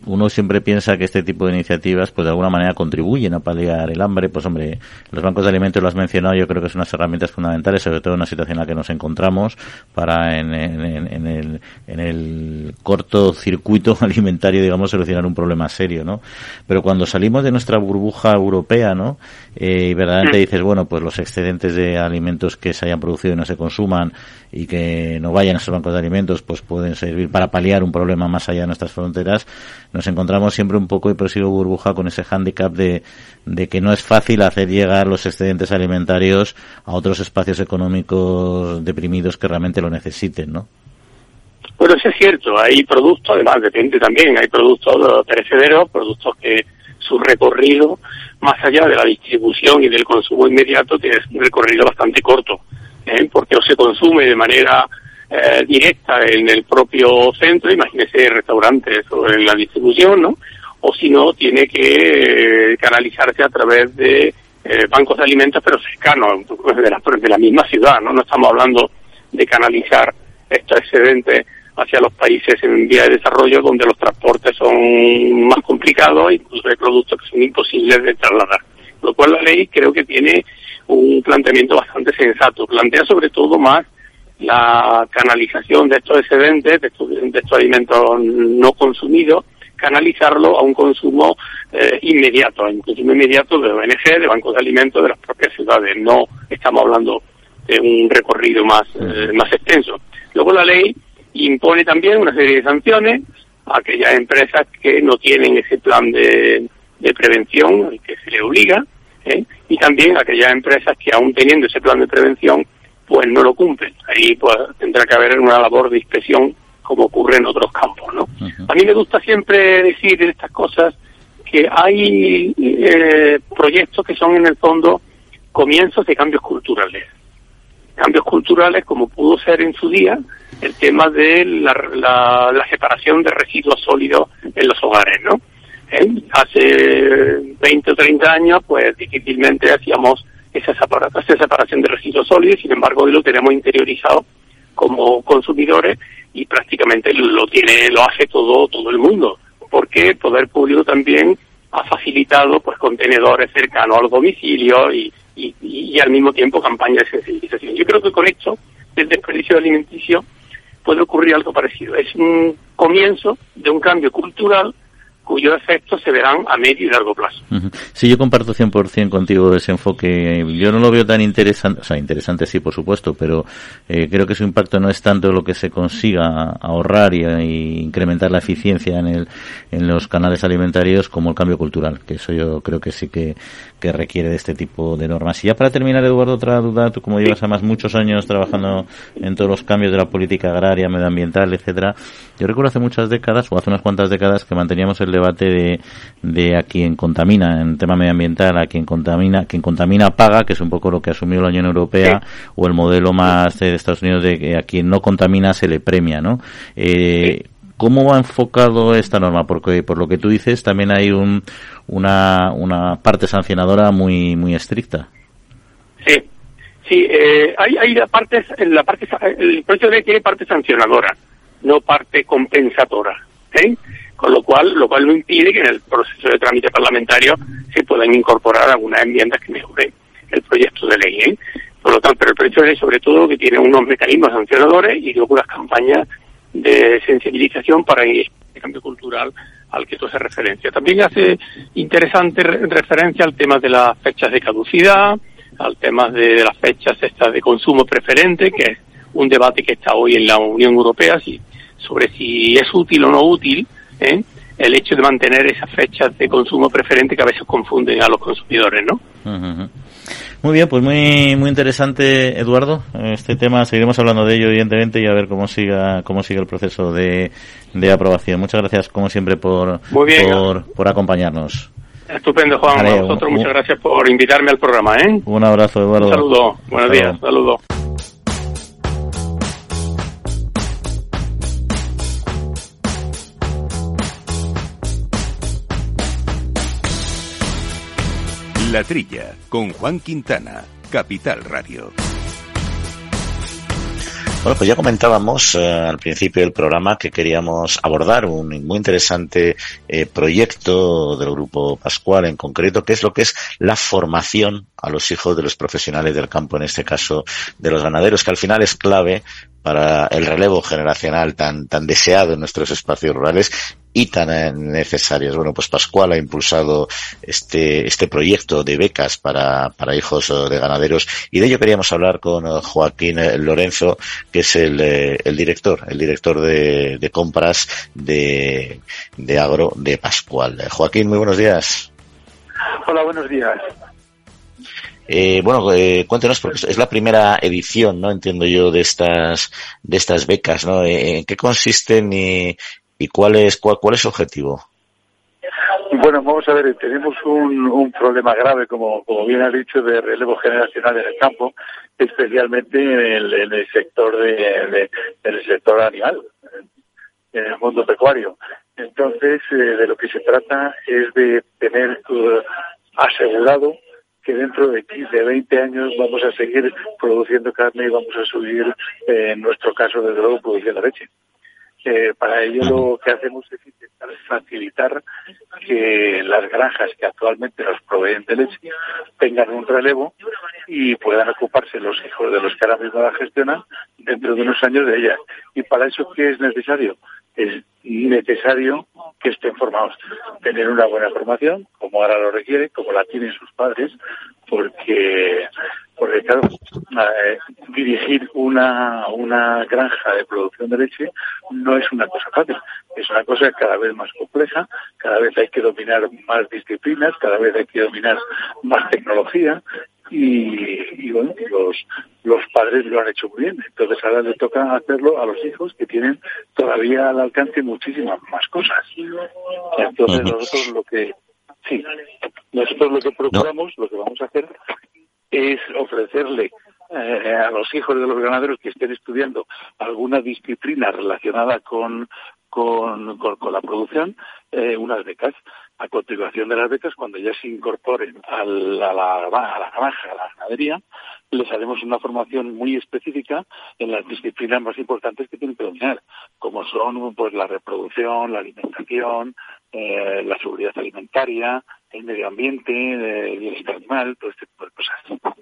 uno siempre piensa que este tipo de iniciativas, pues de alguna manera contribuyen a paliar el hambre. Pues hombre, los bancos de alimentos lo has mencionado, yo creo que son unas herramientas fundamentales, sobre todo en una situación en la que nos encontramos, para en, en, en el, en el corto circuito alimentario, digamos, solucionar un problema serio, ¿no? Pero cuando salimos de nuestra burbuja europea, ¿no? Eh, y verdaderamente dices, bueno, pues los excedentes de alimentos que se hayan producido y no se consuman y que no vayan a esos bancos de alimentos, pues pueden servir para paliar un problema más allá de nuestras fronteras, nos encontramos siempre un poco, y prosigo burbuja, con ese hándicap de, de que no es fácil hacer llegar los excedentes alimentarios a otros espacios económicos deprimidos que realmente lo necesiten, ¿no? Bueno, eso es cierto. Hay productos, además depende también, hay productos perecederos, productos que su recorrido, más allá de la distribución y del consumo inmediato, tiene un recorrido bastante corto. ¿Eh? porque o se consume de manera eh, directa en el propio centro, imagínese restaurantes o en la distribución, ¿no? O si no, tiene que eh, canalizarse a través de eh, bancos de alimentos, pero cercanos, de la, de la misma ciudad, ¿no? No estamos hablando de canalizar estos excedentes hacia los países en vía de desarrollo donde los transportes son más complicados, incluso hay productos que son imposibles de trasladar. Lo cual la ley creo que tiene un planteamiento bastante sensato. Plantea sobre todo más la canalización de estos excedentes, de estos, de estos alimentos no consumidos, canalizarlo a un consumo eh, inmediato, a un consumo inmediato de ONG, de bancos de alimentos de las propias ciudades. No estamos hablando de un recorrido más, eh, más extenso. Luego la ley impone también una serie de sanciones a aquellas empresas que no tienen ese plan de, de prevención al que se le obliga, ¿eh? y también aquellas empresas que aún teniendo ese plan de prevención, pues no lo cumplen. Ahí pues tendrá que haber una labor de inspección como ocurre en otros campos, ¿no? A mí me gusta siempre decir en estas cosas que hay eh, proyectos que son en el fondo comienzos de cambios culturales. Cambios culturales como pudo ser en su día el tema de la, la, la separación de residuos sólidos en los hogares, ¿no? Hace 20 o 30 años, pues difícilmente hacíamos esa separación de residuos sólidos, sin embargo hoy lo tenemos interiorizado como consumidores y prácticamente lo tiene, lo hace todo, todo el mundo, porque el poder público también ha facilitado pues contenedores cercanos al domicilio y, y, y, al mismo tiempo campañas de sensibilización. Yo creo que con esto, el desperdicio alimenticio, puede ocurrir algo parecido. Es un comienzo de un cambio cultural cuyos efectos se verán a medio y largo plazo. Sí, yo comparto 100% contigo ese enfoque. Yo no lo veo tan interesante, o sea, interesante sí, por supuesto, pero eh, creo que su impacto no es tanto lo que se consiga ahorrar y, incrementar la eficiencia en, el, en los canales alimentarios como el cambio cultural, que eso yo creo que sí que, que requiere de este tipo de normas. Y ya para terminar, Eduardo, otra duda, tú como llevas además muchos años trabajando en todos los cambios de la política agraria, medioambiental, etcétera, yo recuerdo hace muchas décadas, o hace unas cuantas décadas, que manteníamos el debate de, de a quien contamina en tema medioambiental, a quien contamina, quien contamina paga, que es un poco lo que asumió la Unión Europea, o el modelo más de Estados Unidos de que a quien no contamina se le premia, ¿no? Eh, ¿Cómo va enfocado esta norma? Porque por lo que tú dices también hay un, una, una parte sancionadora muy muy estricta. Sí, sí, eh, hay, hay la parte, la parte, el proyecto de ley tiene parte sancionadora, no parte compensatora. ¿eh? Con lo cual lo cual no impide que en el proceso de trámite parlamentario se puedan incorporar algunas enmiendas que mejoren el proyecto de ley. ¿eh? Por lo tanto, pero el proyecto de ley sobre todo que tiene unos mecanismos sancionadores y luego las campañas de sensibilización para el cambio cultural al que tú haces referencia. También hace interesante referencia al tema de las fechas de caducidad, al tema de, las fechas estas de consumo preferente, que es un debate que está hoy en la Unión Europea si, sobre si es útil o no útil ¿eh? el hecho de mantener esas fechas de consumo preferente que a veces confunden a los consumidores, ¿no? Muy bien, pues muy muy interesante, Eduardo. Este tema seguiremos hablando de ello, evidentemente, y a ver cómo siga cómo sigue el proceso de, de aprobación. Muchas gracias, como siempre, por, por, por acompañarnos. Estupendo, Juan. a vosotros muchas gracias por invitarme al programa. ¿eh? Un abrazo, Eduardo. Un saludo. Buenos días. Saludos. La Trilla, con Juan Quintana, Capital Radio. Bueno, pues ya comentábamos eh, al principio del programa que queríamos abordar un muy interesante eh, proyecto del Grupo Pascual en concreto, que es lo que es la formación a los hijos de los profesionales del campo, en este caso de los ganaderos, que al final es clave para el relevo generacional tan, tan deseado en nuestros espacios rurales y tan eh, necesarias. Bueno, pues Pascual ha impulsado este, este proyecto de becas para, para hijos eh, de ganaderos y de ello queríamos hablar con eh, Joaquín Lorenzo, que es el, el director, el director de, de compras de, de agro de Pascual. Joaquín, muy buenos días. Hola, buenos días. Eh, bueno, eh, cuéntenos, porque es la primera edición, ¿no? Entiendo yo, de estas, de estas becas, ¿no? Eh, ¿En qué consisten y, y cuál es, cuál, cuál es su objetivo? Bueno, vamos a ver, tenemos un, un problema grave, como, como bien ha dicho, de relevo generacional en el campo, especialmente en el, en el sector de, en el sector animal, en el mundo pecuario. Entonces, eh, de lo que se trata es de tener uh, asegurado que dentro de 15, 20 años vamos a seguir produciendo carne y vamos a subir, eh, en nuestro caso, desde luego, produciendo leche. Eh, para ello lo que hacemos es intentar facilitar que las granjas que actualmente nos proveen de leche tengan un relevo y puedan ocuparse los hijos de los que ahora mismo la gestionan dentro de unos años de ellas. ¿Y para eso qué es necesario? Es necesario que estén formados, tener una buena formación, como ahora lo requiere, como la tienen sus padres, porque porque claro, eh, dirigir una, una granja de producción de leche no es una cosa fácil, es una cosa cada vez más compleja, cada vez hay que dominar más disciplinas, cada vez hay que dominar más tecnología y, bueno, los, los padres lo han hecho muy bien. Entonces ahora le toca hacerlo a los hijos que tienen todavía al alcance muchísimas más cosas. Entonces nosotros lo que, sí, nosotros lo que procuramos, lo que vamos a hacer es ofrecerle eh, a los hijos de los ganaderos que estén estudiando alguna disciplina relacionada con, con, con, la producción, eh, unas becas. A continuación de las becas, cuando ya se incorporen a la, a a la granja, a la ganadería, les haremos una formación muy específica en las disciplinas más importantes que tienen que dominar, como son pues la reproducción, la alimentación, eh, la seguridad alimentaria, el medio ambiente, el bienestar animal, todo este tipo de cosas.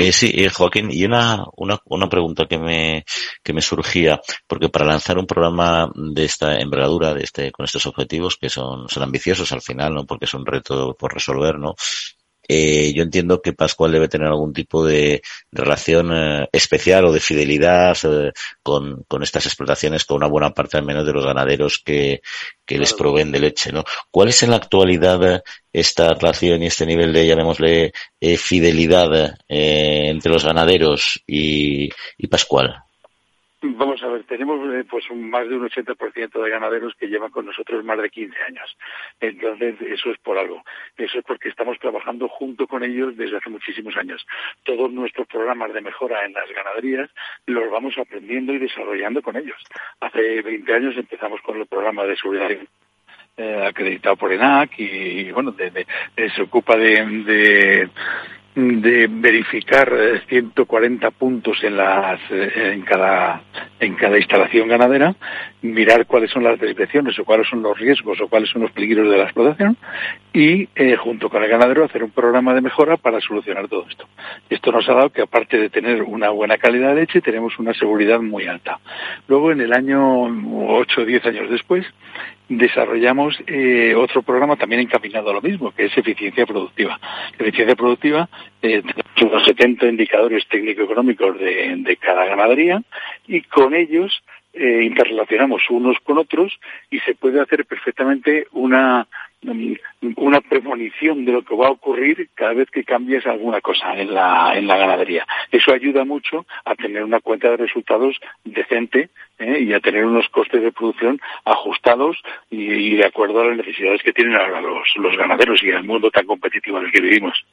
Eh, sí, eh, Joaquín, y una, una, una pregunta que me, que me surgía, porque para lanzar un programa de esta envergadura, de este, con estos objetivos, que son, son ambiciosos al final, ¿no? Porque es un reto por resolver, ¿no? Eh, yo entiendo que Pascual debe tener algún tipo de, relación eh, especial o de fidelidad eh, con, con, estas explotaciones, con una buena parte al menos de los ganaderos que, que les proveen de leche, ¿no? ¿Cuál es en la actualidad esta relación y este nivel de, llamémosle, fidelidad entre los ganaderos y, y Pascual? Vamos a ver, tenemos eh, pues un, más de un 80% de ganaderos que llevan con nosotros más de 15 años. Entonces, eso es por algo. Eso es porque estamos trabajando junto con ellos desde hace muchísimos años. Todos nuestros programas de mejora en las ganaderías los vamos aprendiendo y desarrollando con ellos. Hace 20 años empezamos con el programa de seguridad eh, acreditado por ENAC y, bueno, se ocupa de de verificar 140 eh, puntos en las eh, en cada en cada instalación ganadera, mirar cuáles son las desviaciones o cuáles son los riesgos o cuáles son los peligros de la explotación y eh, junto con el ganadero hacer un programa de mejora para solucionar todo esto. Esto nos ha dado que aparte de tener una buena calidad de leche tenemos una seguridad muy alta. Luego en el año 8 o 10 años después desarrollamos eh, otro programa también encaminado a lo mismo, que es eficiencia productiva. Eficiencia productiva, eh, tenemos unos 70 indicadores técnico-económicos de, de, cada ganadería y con ellos eh, interrelacionamos unos con otros y se puede hacer perfectamente una una premonición de lo que va a ocurrir cada vez que cambies alguna cosa en la, en la ganadería. Eso ayuda mucho a tener una cuenta de resultados decente ¿eh? y a tener unos costes de producción ajustados y, de acuerdo a las necesidades que tienen ahora los, los ganaderos y el mundo tan competitivo en el que vivimos.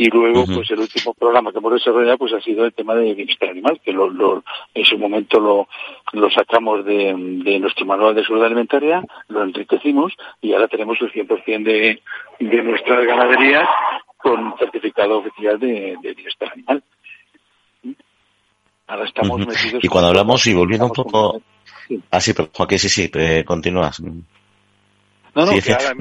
Y luego, pues el último programa que hemos desarrollado pues ha sido el tema de bienestar animal, que lo, lo, en su momento lo, lo sacamos de, de, nuestro manual de salud alimentaria, lo enriquecimos y ahora tenemos el 100% de, de nuestras ganaderías con certificado oficial de, de bienestar animal. Ahora estamos metidos. Y cuando hablamos, y volviendo un poco. Ah, sí, pero Joaquín, sí, sí, eh, continúas. No, no, que ahora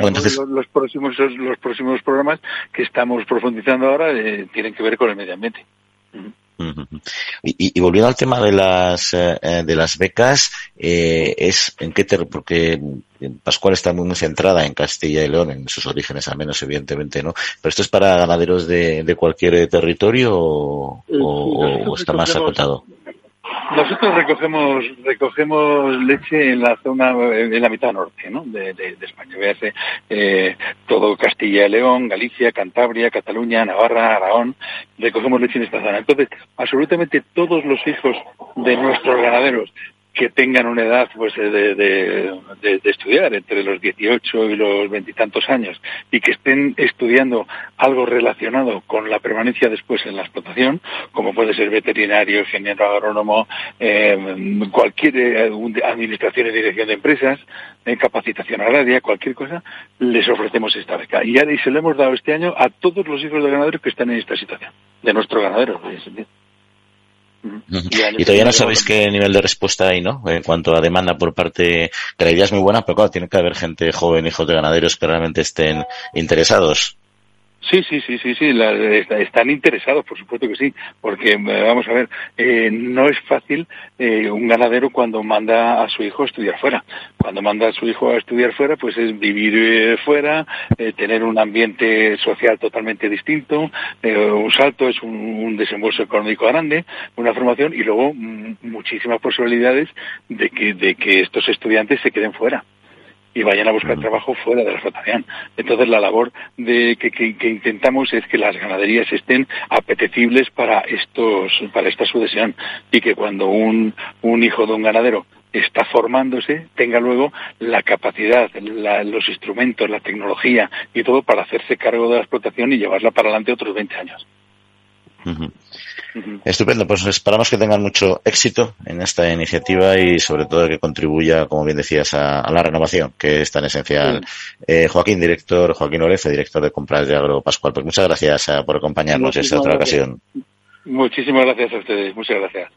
los, próximos, los próximos programas que estamos profundizando ahora eh, tienen que ver con el medio ambiente. Y, y, volviendo al tema de las eh, de las becas, eh, es en qué ter porque Pascual está muy, centrada en Castilla y León, en sus orígenes al menos, evidentemente, ¿no? Pero esto es para ganaderos de, de cualquier territorio o, o está más acotado. Nosotros recogemos recogemos leche en la zona, en la mitad norte ¿no? de, España. Véase eh, todo Castilla y León, Galicia, Cantabria, Cataluña, Navarra, Aragón. Recogemos leche en esta zona. Entonces, absolutamente todos los hijos de nuestros ganaderos que tengan una edad pues de, de, estudiar entre los 18 y los veintitantos años y que estén estudiando algo relacionado con la permanencia después en la explotación, como puede ser veterinario, ingeniero agrónomo, eh, cualquier administración y dirección de empresas, eh, capacitación agraria, cualquier cosa, les ofrecemos esta beca. Y, ya, y se lo hemos dado este año a todos los hijos de ganaderos que están en esta situación, de nuestro ganadero. Y todavía no sabéis qué nivel de respuesta hay, ¿no? En cuanto a demanda por parte, que la idea es muy buena, pero claro, tiene que haber gente joven, hijos de ganaderos que realmente estén interesados. Sí, sí, sí, sí, sí, están interesados, por supuesto que sí, porque eh, vamos a ver, eh, no es fácil eh, un ganadero cuando manda a su hijo a estudiar fuera. Cuando manda a su hijo a estudiar fuera, pues es vivir fuera, tener un ambiente social totalmente distinto, un salto es un, desembolso económico grande, una formación y luego mm, muchísimas posibilidades de que, de que estos estudiantes se queden fuera y vayan a buscar trabajo fuera de la explotación. Entonces la labor de que, que, intentamos es que las ganaderías estén apetecibles para estos, para esta sucesión y que cuando un, un hijo de un ganadero está formándose tenga luego la capacidad, los instrumentos, la tecnología y todo para hacerse cargo de la explotación y llevarla para adelante otros 20 años. Estupendo, pues esperamos que tengan mucho éxito en esta iniciativa y sobre todo que contribuya, como bien decías, a, la renovación, que es tan esencial. Eh, Joaquín, director, Joaquín Oreza, director de compras de Agro Pascual, pues muchas gracias eh, por acompañarnos en esta otra ocasión. Muchísimas gracias a ustedes, muchas gracias.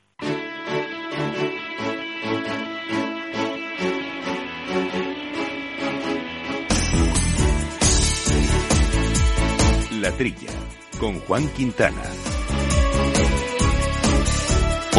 La Trilla, con Juan Quintana.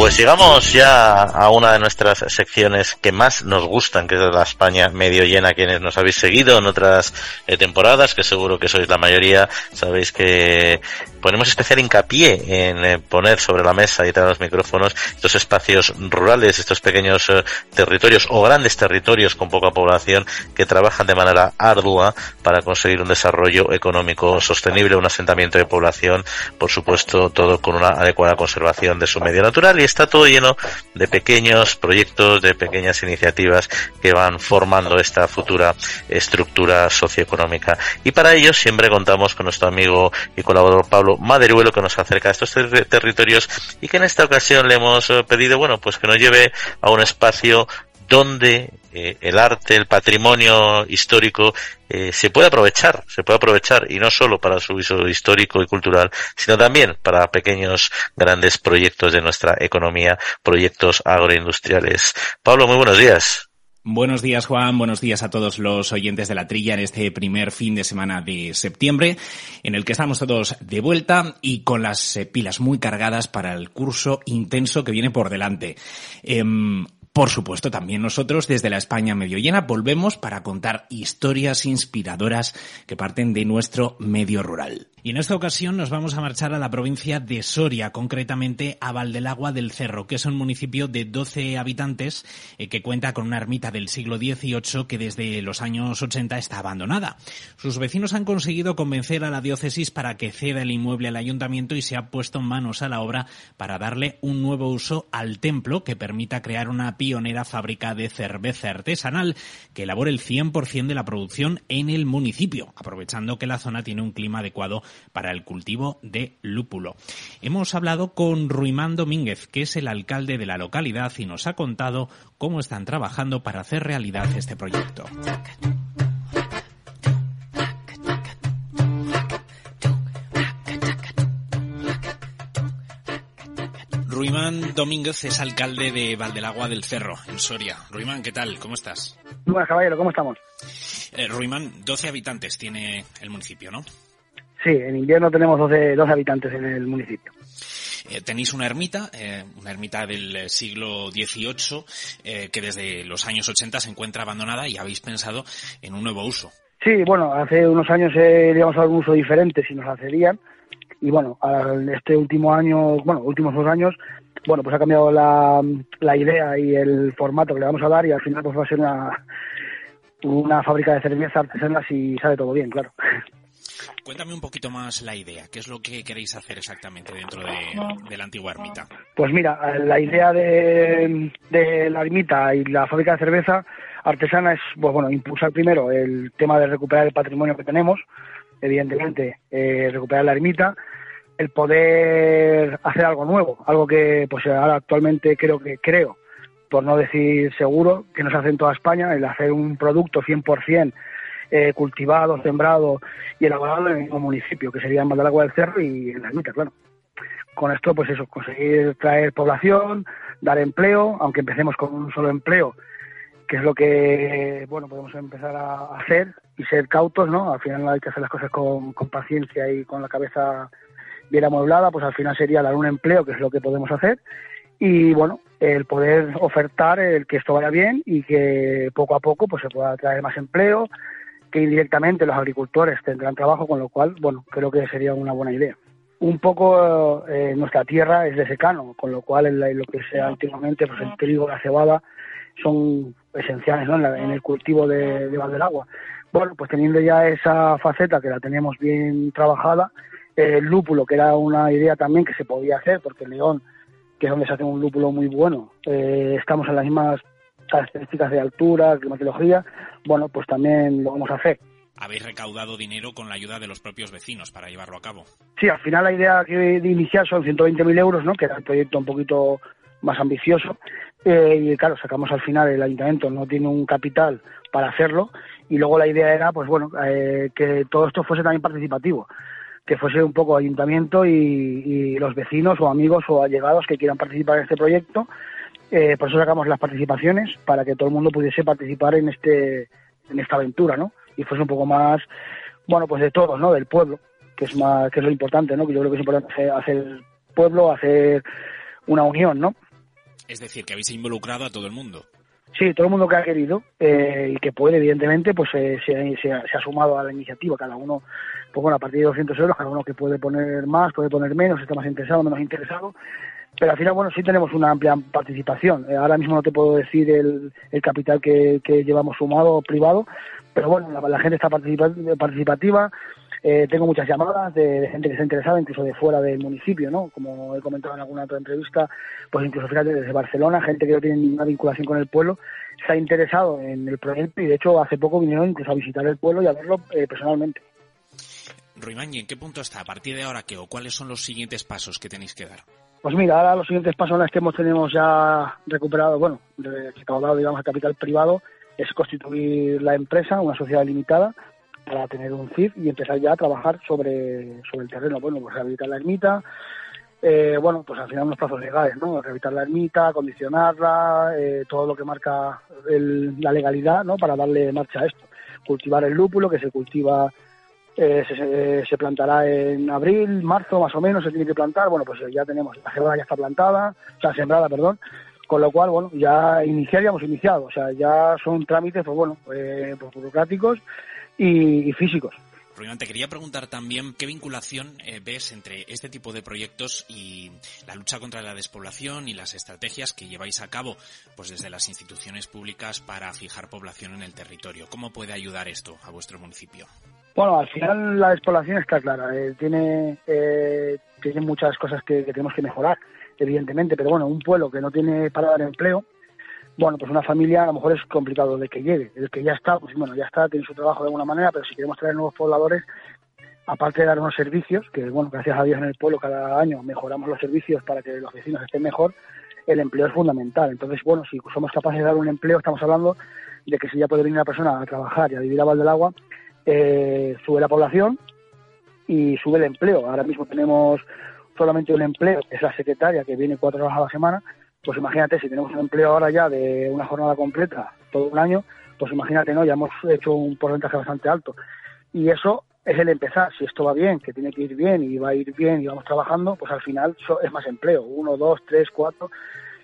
Pues llegamos ya a una de nuestras secciones que más nos gustan, que es la España medio llena, quienes nos habéis seguido en otras eh, temporadas, que seguro que sois la mayoría, sabéis que ponemos especial hincapié en eh, poner sobre la mesa y traer los micrófonos estos espacios rurales, estos pequeños eh, territorios o grandes territorios con poca población que trabajan de manera ardua para conseguir un desarrollo económico sostenible, un asentamiento de población, por supuesto, todo con una adecuada conservación de su medio natural y está todo lleno de pequeños proyectos, de pequeñas iniciativas que van formando esta futura estructura socioeconómica. Y para ello siempre contamos con nuestro amigo y colaborador Pablo Maderuelo que nos acerca a estos territorios y que en esta ocasión le hemos eh, pedido, bueno, pues que nos lleve a un espacio donde eh, el arte, el patrimonio histórico eh, se puede aprovechar, se puede aprovechar y no solo para su uso histórico y cultural, sino también para pequeños, grandes proyectos de nuestra economía, proyectos agroindustriales. Pablo, muy buenos días. Buenos días Juan, buenos días a todos los oyentes de la trilla en este primer fin de semana de septiembre, en el que estamos todos de vuelta y con las eh, pilas muy cargadas para el curso intenso que viene por delante. Em, por supuesto, también nosotros desde la España medio llena volvemos para contar historias inspiradoras que parten de nuestro medio rural. Y en esta ocasión nos vamos a marchar a la provincia de Soria, concretamente a Valdelagua del Cerro, que es un municipio de 12 habitantes eh, que cuenta con una ermita del siglo XVIII que desde los años 80 está abandonada. Sus vecinos han conseguido convencer a la diócesis para que ceda el inmueble al ayuntamiento y se ha puesto manos a la obra para darle un nuevo uso al templo que permita crear una pionera fábrica de cerveza artesanal que elabore el 100% de la producción en el municipio, aprovechando que la zona tiene un clima adecuado para el cultivo de lúpulo. Hemos hablado con Ruimán Domínguez, que es el alcalde de la localidad y nos ha contado cómo están trabajando para hacer realidad este proyecto. Ruimán Domínguez es alcalde de Valdelagua del Cerro, en Soria. Ruimán, ¿qué tal? ¿Cómo estás? Buenas, caballero, ¿cómo estamos? Eh, Ruimán, 12 habitantes tiene el municipio, ¿no? Sí, en invierno tenemos 12, habitantes en el municipio. Eh, tenéis una ermita, eh, una ermita del siglo XVIII, eh, que desde los años 80 se encuentra abandonada y habéis pensado en un nuevo uso. Sí, bueno, hace unos años eh, digamos algún uso diferente si nos accedían y bueno, este último año, bueno, últimos dos años, bueno, pues ha cambiado la, la idea y el formato que le vamos a dar y al final pues va a ser una, una fábrica de cerveza artesanas y sale todo bien, claro. Cuéntame un poquito más la idea. ¿Qué es lo que queréis hacer exactamente dentro de, la antigua ermita? Pues mira, la idea de, la ermita y la fábrica de cerveza artesana es, pues bueno, impulsar primero el tema de recuperar el patrimonio que tenemos, evidentemente, eh, recuperar la ermita, el poder hacer algo nuevo, algo que pues ahora actualmente creo que creo, por no decir seguro, que no se hace en toda España, el hacer un producto 100% eh, cultivado, sembrado y elaborado en el mismo municipio, que sería en Agua del Cerro y en la ermita, claro. Con esto, pues eso, conseguir traer población, dar empleo, aunque empecemos con un solo empleo, que es lo que, bueno, podemos empezar a hacer y ser cautos, ¿no? Al final hay que hacer las cosas con, con paciencia y con la cabeza bien amueblada, pues al final sería dar un empleo, que es lo que podemos hacer, y bueno, el poder ofertar el que esto vaya bien y que poco a poco pues se pueda traer más empleo, que indirectamente los agricultores tendrán trabajo, con lo cual, bueno, creo que sería una buena idea. Un poco eh, nuestra tierra es de secano, con lo cual en, lo que sea antiguamente, pues el trigo, la cebada, son esenciales ¿no? en, el cultivo de, de agua. Bueno, pues teniendo ya esa faceta que la tenemos bien trabajada, el lúpulo, que era una idea también que se podía hacer, porque León, que es donde se hace un lúpulo muy bueno, eh, estamos en las mismas características de altura, climatología, bueno, pues también lo vamos a hacer. Habéis recaudado dinero con la ayuda de los propios vecinos para llevarlo a cabo. Sí, al final la idea que de iniciar son 120.000 euros, ¿no? que era el proyecto un poquito más ambicioso. Eh, y claro, sacamos al final, el ayuntamiento no tiene un capital para hacerlo. Y luego la idea era, pues bueno, eh, que todo esto fuese también participativo que fuese un poco ayuntamiento y, y, los vecinos o amigos o allegados que quieran participar en este proyecto eh, por eso sacamos las participaciones, para que todo el mundo pudiese participar en, este, en esta aventura, ¿no? Y fuese un poco más, bueno, pues de todos, ¿no? Del pueblo. que es más, que es lo importante, ¿no? Que yo creo que es importante hacer pueblo, hacer una unión, ¿no? Es decir, que habéis involucrado a todo el mundo. Sí, todo el mundo que ha querido eh, y que puede, evidentemente, pues eh, se, se, ha sumado a la iniciativa. Cada uno, pues bueno, a partir de 200 euros, cada uno que puede poner más, puede poner menos, está más interesado, menos interesado. Pero al final, bueno, sí tenemos una amplia participación. Eh, ahora mismo no te puedo decir el, capital que, llevamos sumado privado, pero bueno, la, gente está participativa eh, tengo muchas llamadas de, gente que está interesada, incluso de fuera del municipio, ¿no? Como he comentado en alguna otra entrevista, pues incluso fíjate desde Barcelona, gente que no tiene ninguna vinculación con el pueblo, se ha interesado en el proyecto y de hecho hace poco vinieron incluso a visitar el pueblo y a verlo eh, personalmente. Ruimán, ¿y en qué punto está? ¿A partir de ahora qué? ¿O cuáles son los siguientes pasos que tenéis que dar? Pues mira, ahora los siguientes pasos en que hemos tenemos ya recuperado, bueno, recaudado, digamos, el capital privado, es constituir la empresa, una sociedad limitada, para tener un CIF y empezar ya a trabajar sobre, sobre el terreno. Bueno, pues rehabilitar la ermita, eh, bueno, pues al final unos plazos legales, ¿no? Rehabilitar la ermita, acondicionarla, eh, todo lo que marca la legalidad, ¿no? Para darle marcha a esto. Cultivar el lúpulo, que se cultiva, eh, se, se, plantará en abril, marzo más o menos, se tiene que plantar. Bueno, pues ya tenemos, la cebada ya está plantada, o sea, sembrada, perdón. Con lo cual, bueno, ya iniciar ya iniciado. O sea, ya son trámites, pues bueno, pues burocráticos y, físicos. Te quería preguntar también qué vinculación eh, ves entre este tipo de proyectos y la lucha contra la despoblación y las estrategias que lleváis a cabo pues desde las instituciones públicas para fijar población en el territorio. ¿Cómo puede ayudar esto a vuestro municipio? Bueno, al final la despoblación está clara. Eh, tiene, eh, tiene muchas cosas que, tenemos que mejorar, evidentemente, pero bueno, un pueblo que no tiene para dar empleo, bueno, pues una familia a lo mejor es complicado de que llegue. El que ya está, pues bueno, ya está, tiene su trabajo de alguna manera, pero si queremos traer nuevos pobladores, aparte de dar unos servicios, que bueno, gracias a Dios en el pueblo cada año mejoramos los servicios para que los vecinos estén mejor, el empleo es fundamental. Entonces, bueno, si somos capaces de dar un empleo, estamos hablando de que si ya puede venir una persona a trabajar y a vivir a Val del Agua, eh, sube la población y sube el empleo. Ahora mismo tenemos solamente un empleo, que es la secretaria, que viene cuatro horas a la semana, pues imagínate, si tenemos un empleo ahora ya de una jornada completa todo un año, pues imagínate, ¿no? Ya hemos hecho un porcentaje bastante alto. Y eso es el empezar. Si esto va bien, que tiene que ir bien y va a ir bien y vamos trabajando, pues al final es más empleo. Uno, dos, tres, cuatro.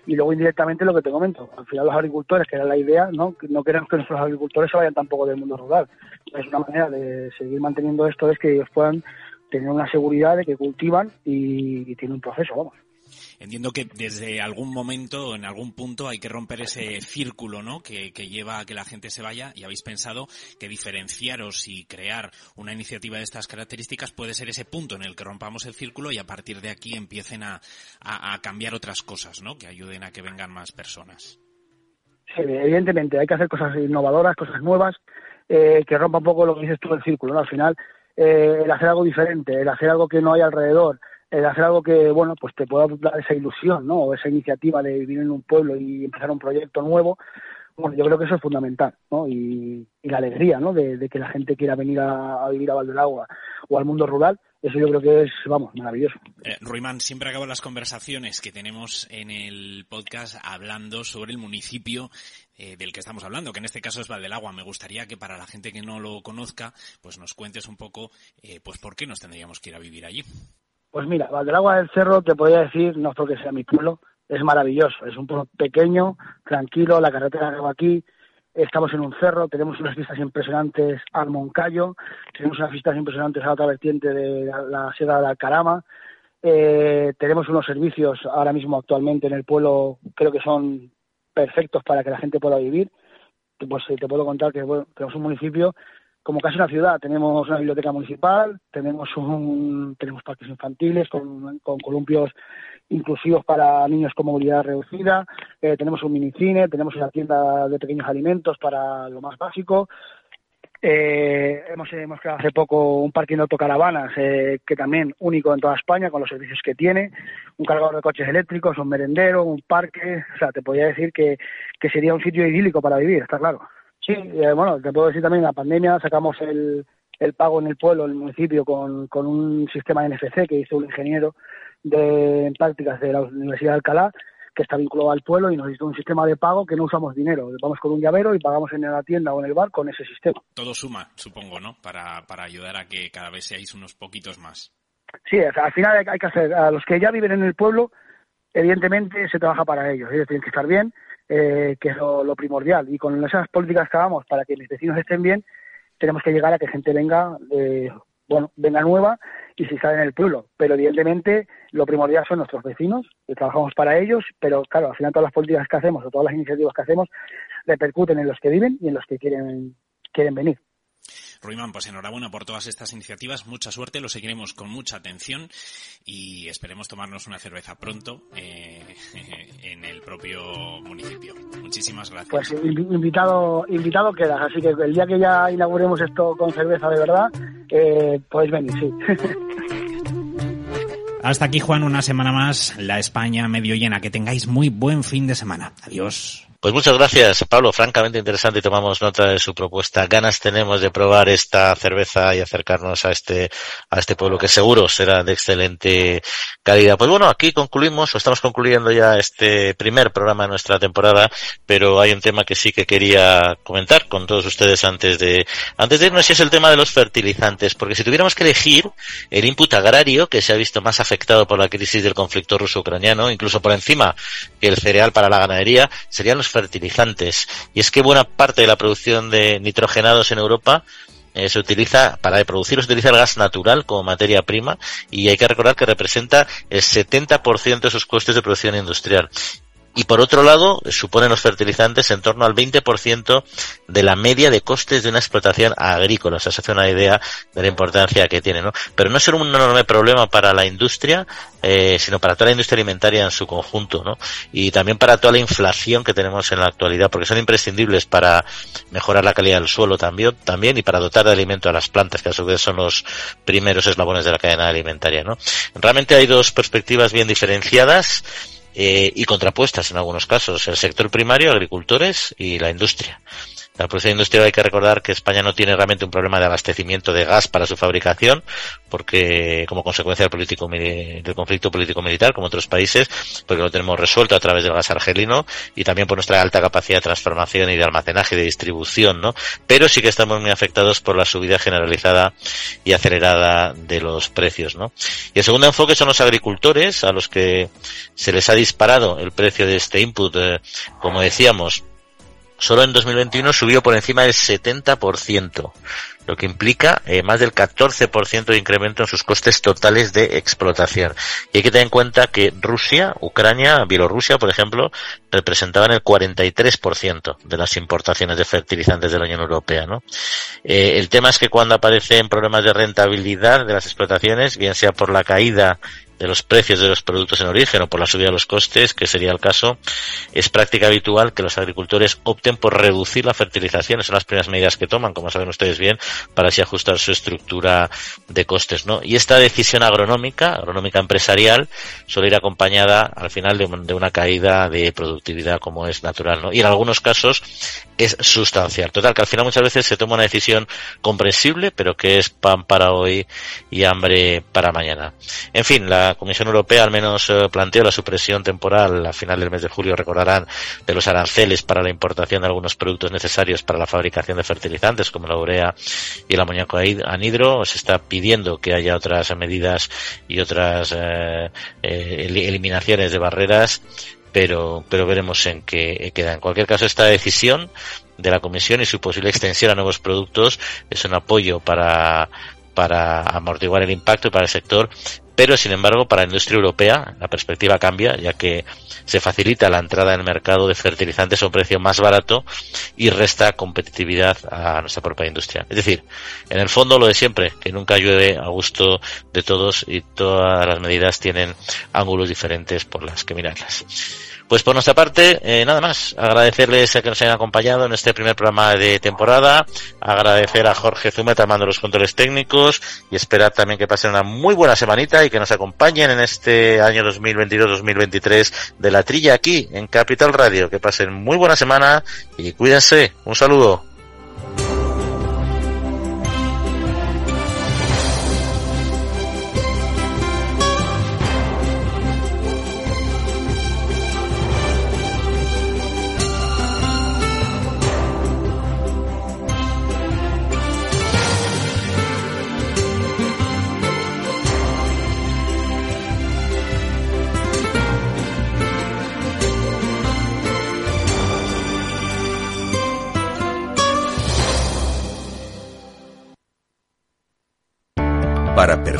Y luego indirectamente lo que te comento. Al final los agricultores, que era la idea, ¿no? No queremos que nuestros agricultores se vayan tampoco del mundo rural. Es una manera de seguir manteniendo esto, es que ellos puedan tener una seguridad de que cultivan y, y tienen un proceso, vamos. Entiendo que desde algún momento, en algún punto, hay que romper ese círculo, ¿no? Que, lleva a que la gente se vaya y habéis pensado que diferenciaros y crear una iniciativa de estas características puede ser ese punto en el que rompamos el círculo y a partir de aquí empiecen a, cambiar otras cosas, ¿no? Que ayuden a que vengan más personas. Sí, evidentemente, hay que hacer cosas innovadoras, cosas nuevas, eh, que rompa un poco lo que dices tú del círculo, ¿no? Al final, eh, el hacer algo diferente, el hacer algo que no hay alrededor, el hacer algo que, bueno, pues te pueda dar esa ilusión, ¿no? O esa iniciativa de vivir en un pueblo y empezar un proyecto nuevo, bueno, yo creo que eso es fundamental, ¿no? Y, la alegría, ¿no? De, que la gente quiera venir a, vivir a Val del Agua o al mundo rural, eso yo creo que es, vamos, maravilloso. Eh, Ruimán, siempre acabo las conversaciones que tenemos en el podcast hablando sobre el municipio eh, del que estamos hablando, que en este caso es Val del Agua. Me gustaría que para la gente que no lo conozca, pues nos cuentes un poco, eh, pues por qué nos tendríamos que ir a vivir allí. Pues mira, Valdelagua del Cerro, te podría decir, no porque sea mi pueblo, es maravilloso. Es un pueblo pequeño, tranquilo, la carretera de aquí, estamos en un cerro, tenemos unas vistas impresionantes al Moncayo, tenemos unas vistas impresionantes a la otra vertiente de la, Sierra de Alcarama, eh, tenemos unos servicios ahora mismo actualmente en el pueblo, creo que son perfectos para que la gente pueda vivir. Pues te puedo contar que bueno, tenemos un municipio como casi una ciudad. Tenemos una biblioteca municipal, tenemos un, tenemos parques infantiles con, con columpios inclusivos para niños con movilidad reducida, eh, tenemos un minicine, tenemos una tienda de pequeños alimentos para lo más básico. Eh, hemos, creado hace poco un parque de autocaravanas eh, que también único en toda España con los servicios que tiene, un cargador de coches eléctricos, un merendero, un parque, o sea, te podría decir que sería un sitio idílico para vivir, está claro. Sí, eh, bueno, te puedo decir también, en la pandemia sacamos el, el pago en el pueblo, en el municipio, con, con un sistema NFC que hizo un ingeniero de prácticas de la Universidad de Alcalá, que está vinculado al pueblo y nos hizo un sistema de pago que no usamos dinero. Vamos con un llavero y pagamos en la tienda o en el bar con ese sistema. Todo suma, supongo, ¿no? Para, para ayudar a que cada vez seáis unos poquitos más. Sí, al final hay que hacer, a los que ya viven en el pueblo, evidentemente se trabaja para ellos. Ellos tienen que estar bien, eh, que es lo, primordial. Y con esas políticas que hagamos para que mis vecinos estén bien, tenemos que llegar a que gente venga, eh, bueno, venga nueva y si sale en el pueblo. Pero evidentemente lo primordial son nuestros vecinos, que trabajamos para ellos, pero claro, al final todas las políticas que hacemos o todas las iniciativas que hacemos repercuten en los que viven y en los que quieren, quieren venir. Ruimán, pues enhorabuena por todas estas iniciativas, mucha suerte, lo seguiremos con mucha atención y esperemos tomarnos una cerveza pronto eh, en el propio municipio. Muchísimas gracias. Pues invitado, invitado quedas, así que el día que ya inauguremos esto con cerveza de verdad, eh, podéis venir, sí. Hasta aquí, Juan, una semana más, la España medio llena. Que tengáis muy buen fin de semana. Adiós. Pues muchas gracias, Pablo. Francamente interesante y tomamos nota de su propuesta. Ganas tenemos de probar esta cerveza y acercarnos a este, a este pueblo que seguro será de excelente calidad. Pues bueno, aquí concluimos o estamos concluyendo ya este primer programa de nuestra temporada, pero hay un tema que sí que quería comentar con todos ustedes antes de, antes de irnos y es el tema de los fertilizantes, porque si tuviéramos que elegir el input agrario que se ha visto más afectado por la crisis del conflicto ruso-ucraniano, incluso por encima que el cereal para la ganadería, serían los fertilizantes. Y es que buena parte de la producción de nitrogenados en Europa eh, se utiliza, para producir, se utiliza el gas natural como materia prima y hay que recordar que representa el 70% de sus costes de producción industrial y por otro lado suponen los fertilizantes en torno al 20% de la media de costes de una explotación agrícola. O sea, se hace una idea de la importancia que tiene, ¿no? Pero no es un enorme problema para la industria, eh, sino para toda la industria alimentaria en su conjunto, ¿no? Y también para toda la inflación que tenemos en la actualidad, porque son imprescindibles para mejorar la calidad del suelo también, también y para dotar de alimento a las plantas, que a su vez son los primeros eslabones de la cadena alimentaria, ¿no? Realmente hay dos perspectivas bien diferenciadas eh, y contrapuestas en algunos casos, el sector primario, agricultores y la industria. La producción industrial hay que recordar que España no tiene realmente un problema de abastecimiento de gas para su fabricación, porque como consecuencia del, político, del conflicto político-militar, como otros países, porque lo tenemos resuelto a través del gas argelino y también por nuestra alta capacidad de transformación y de almacenaje y de distribución, ¿no? Pero sí que estamos muy afectados por la subida generalizada y acelerada de los precios, ¿no? Y el segundo enfoque son los agricultores, a los que se les ha disparado el precio de este input, eh, como decíamos, solo en 2021 subió por encima del 70%, lo que implica eh, más del 14% de incremento en sus costes totales de explotación. Y hay que tener en cuenta que Rusia, Ucrania, Bielorrusia, por ejemplo, representaban el 43% de las importaciones de fertilizantes de la Unión Europea. ¿no? Eh, el tema es que cuando aparecen problemas de rentabilidad de las explotaciones, bien sea por la caída de los precios de los productos en origen o por la subida de los costes, que sería el caso, es práctica habitual que los agricultores opten por reducir la fertilización. Son las primeras medidas que toman, como saben ustedes bien, para así ajustar su estructura de costes, ¿no? Y esta decisión agronómica, agronómica empresarial, suele ir acompañada al final de, de una caída de productividad como es natural, ¿no? Y en algunos casos es sustancial. Total, que al final muchas veces se toma una decisión comprensible, pero que es pan para hoy y hambre para mañana. En fin, la Comisión Europea al menos eh, planteó la supresión temporal a final del mes de julio, recordarán, de los aranceles para la importación de algunos productos necesarios para la fabricación de fertilizantes, como la urea y el amoníaco anhidro. Se está pidiendo que haya otras medidas y otras eh, eh, eliminaciones de barreras pero, pero veremos en qué queda. En cualquier caso, esta decisión de la Comisión y su posible extensión a nuevos productos es un apoyo para, para amortiguar el impacto para el sector, pero sin embargo para la industria europea la perspectiva cambia ya que se facilita la entrada en el mercado de fertilizantes a un precio más barato y resta competitividad a nuestra propia industria. Es decir, en el fondo lo de siempre, que nunca llueve a gusto de todos y todas las medidas tienen ángulos diferentes por las que mirarlas. Pues por nuestra parte, eh, nada más. Agradecerles a que nos hayan acompañado en este primer programa de temporada. Agradecer a Jorge Zumeta mando los controles técnicos y esperar también que pasen una muy buena semanita y que nos acompañen en este año 2022-2023 de la trilla aquí en Capital Radio. Que pasen muy buena semana y cuídense. Un saludo.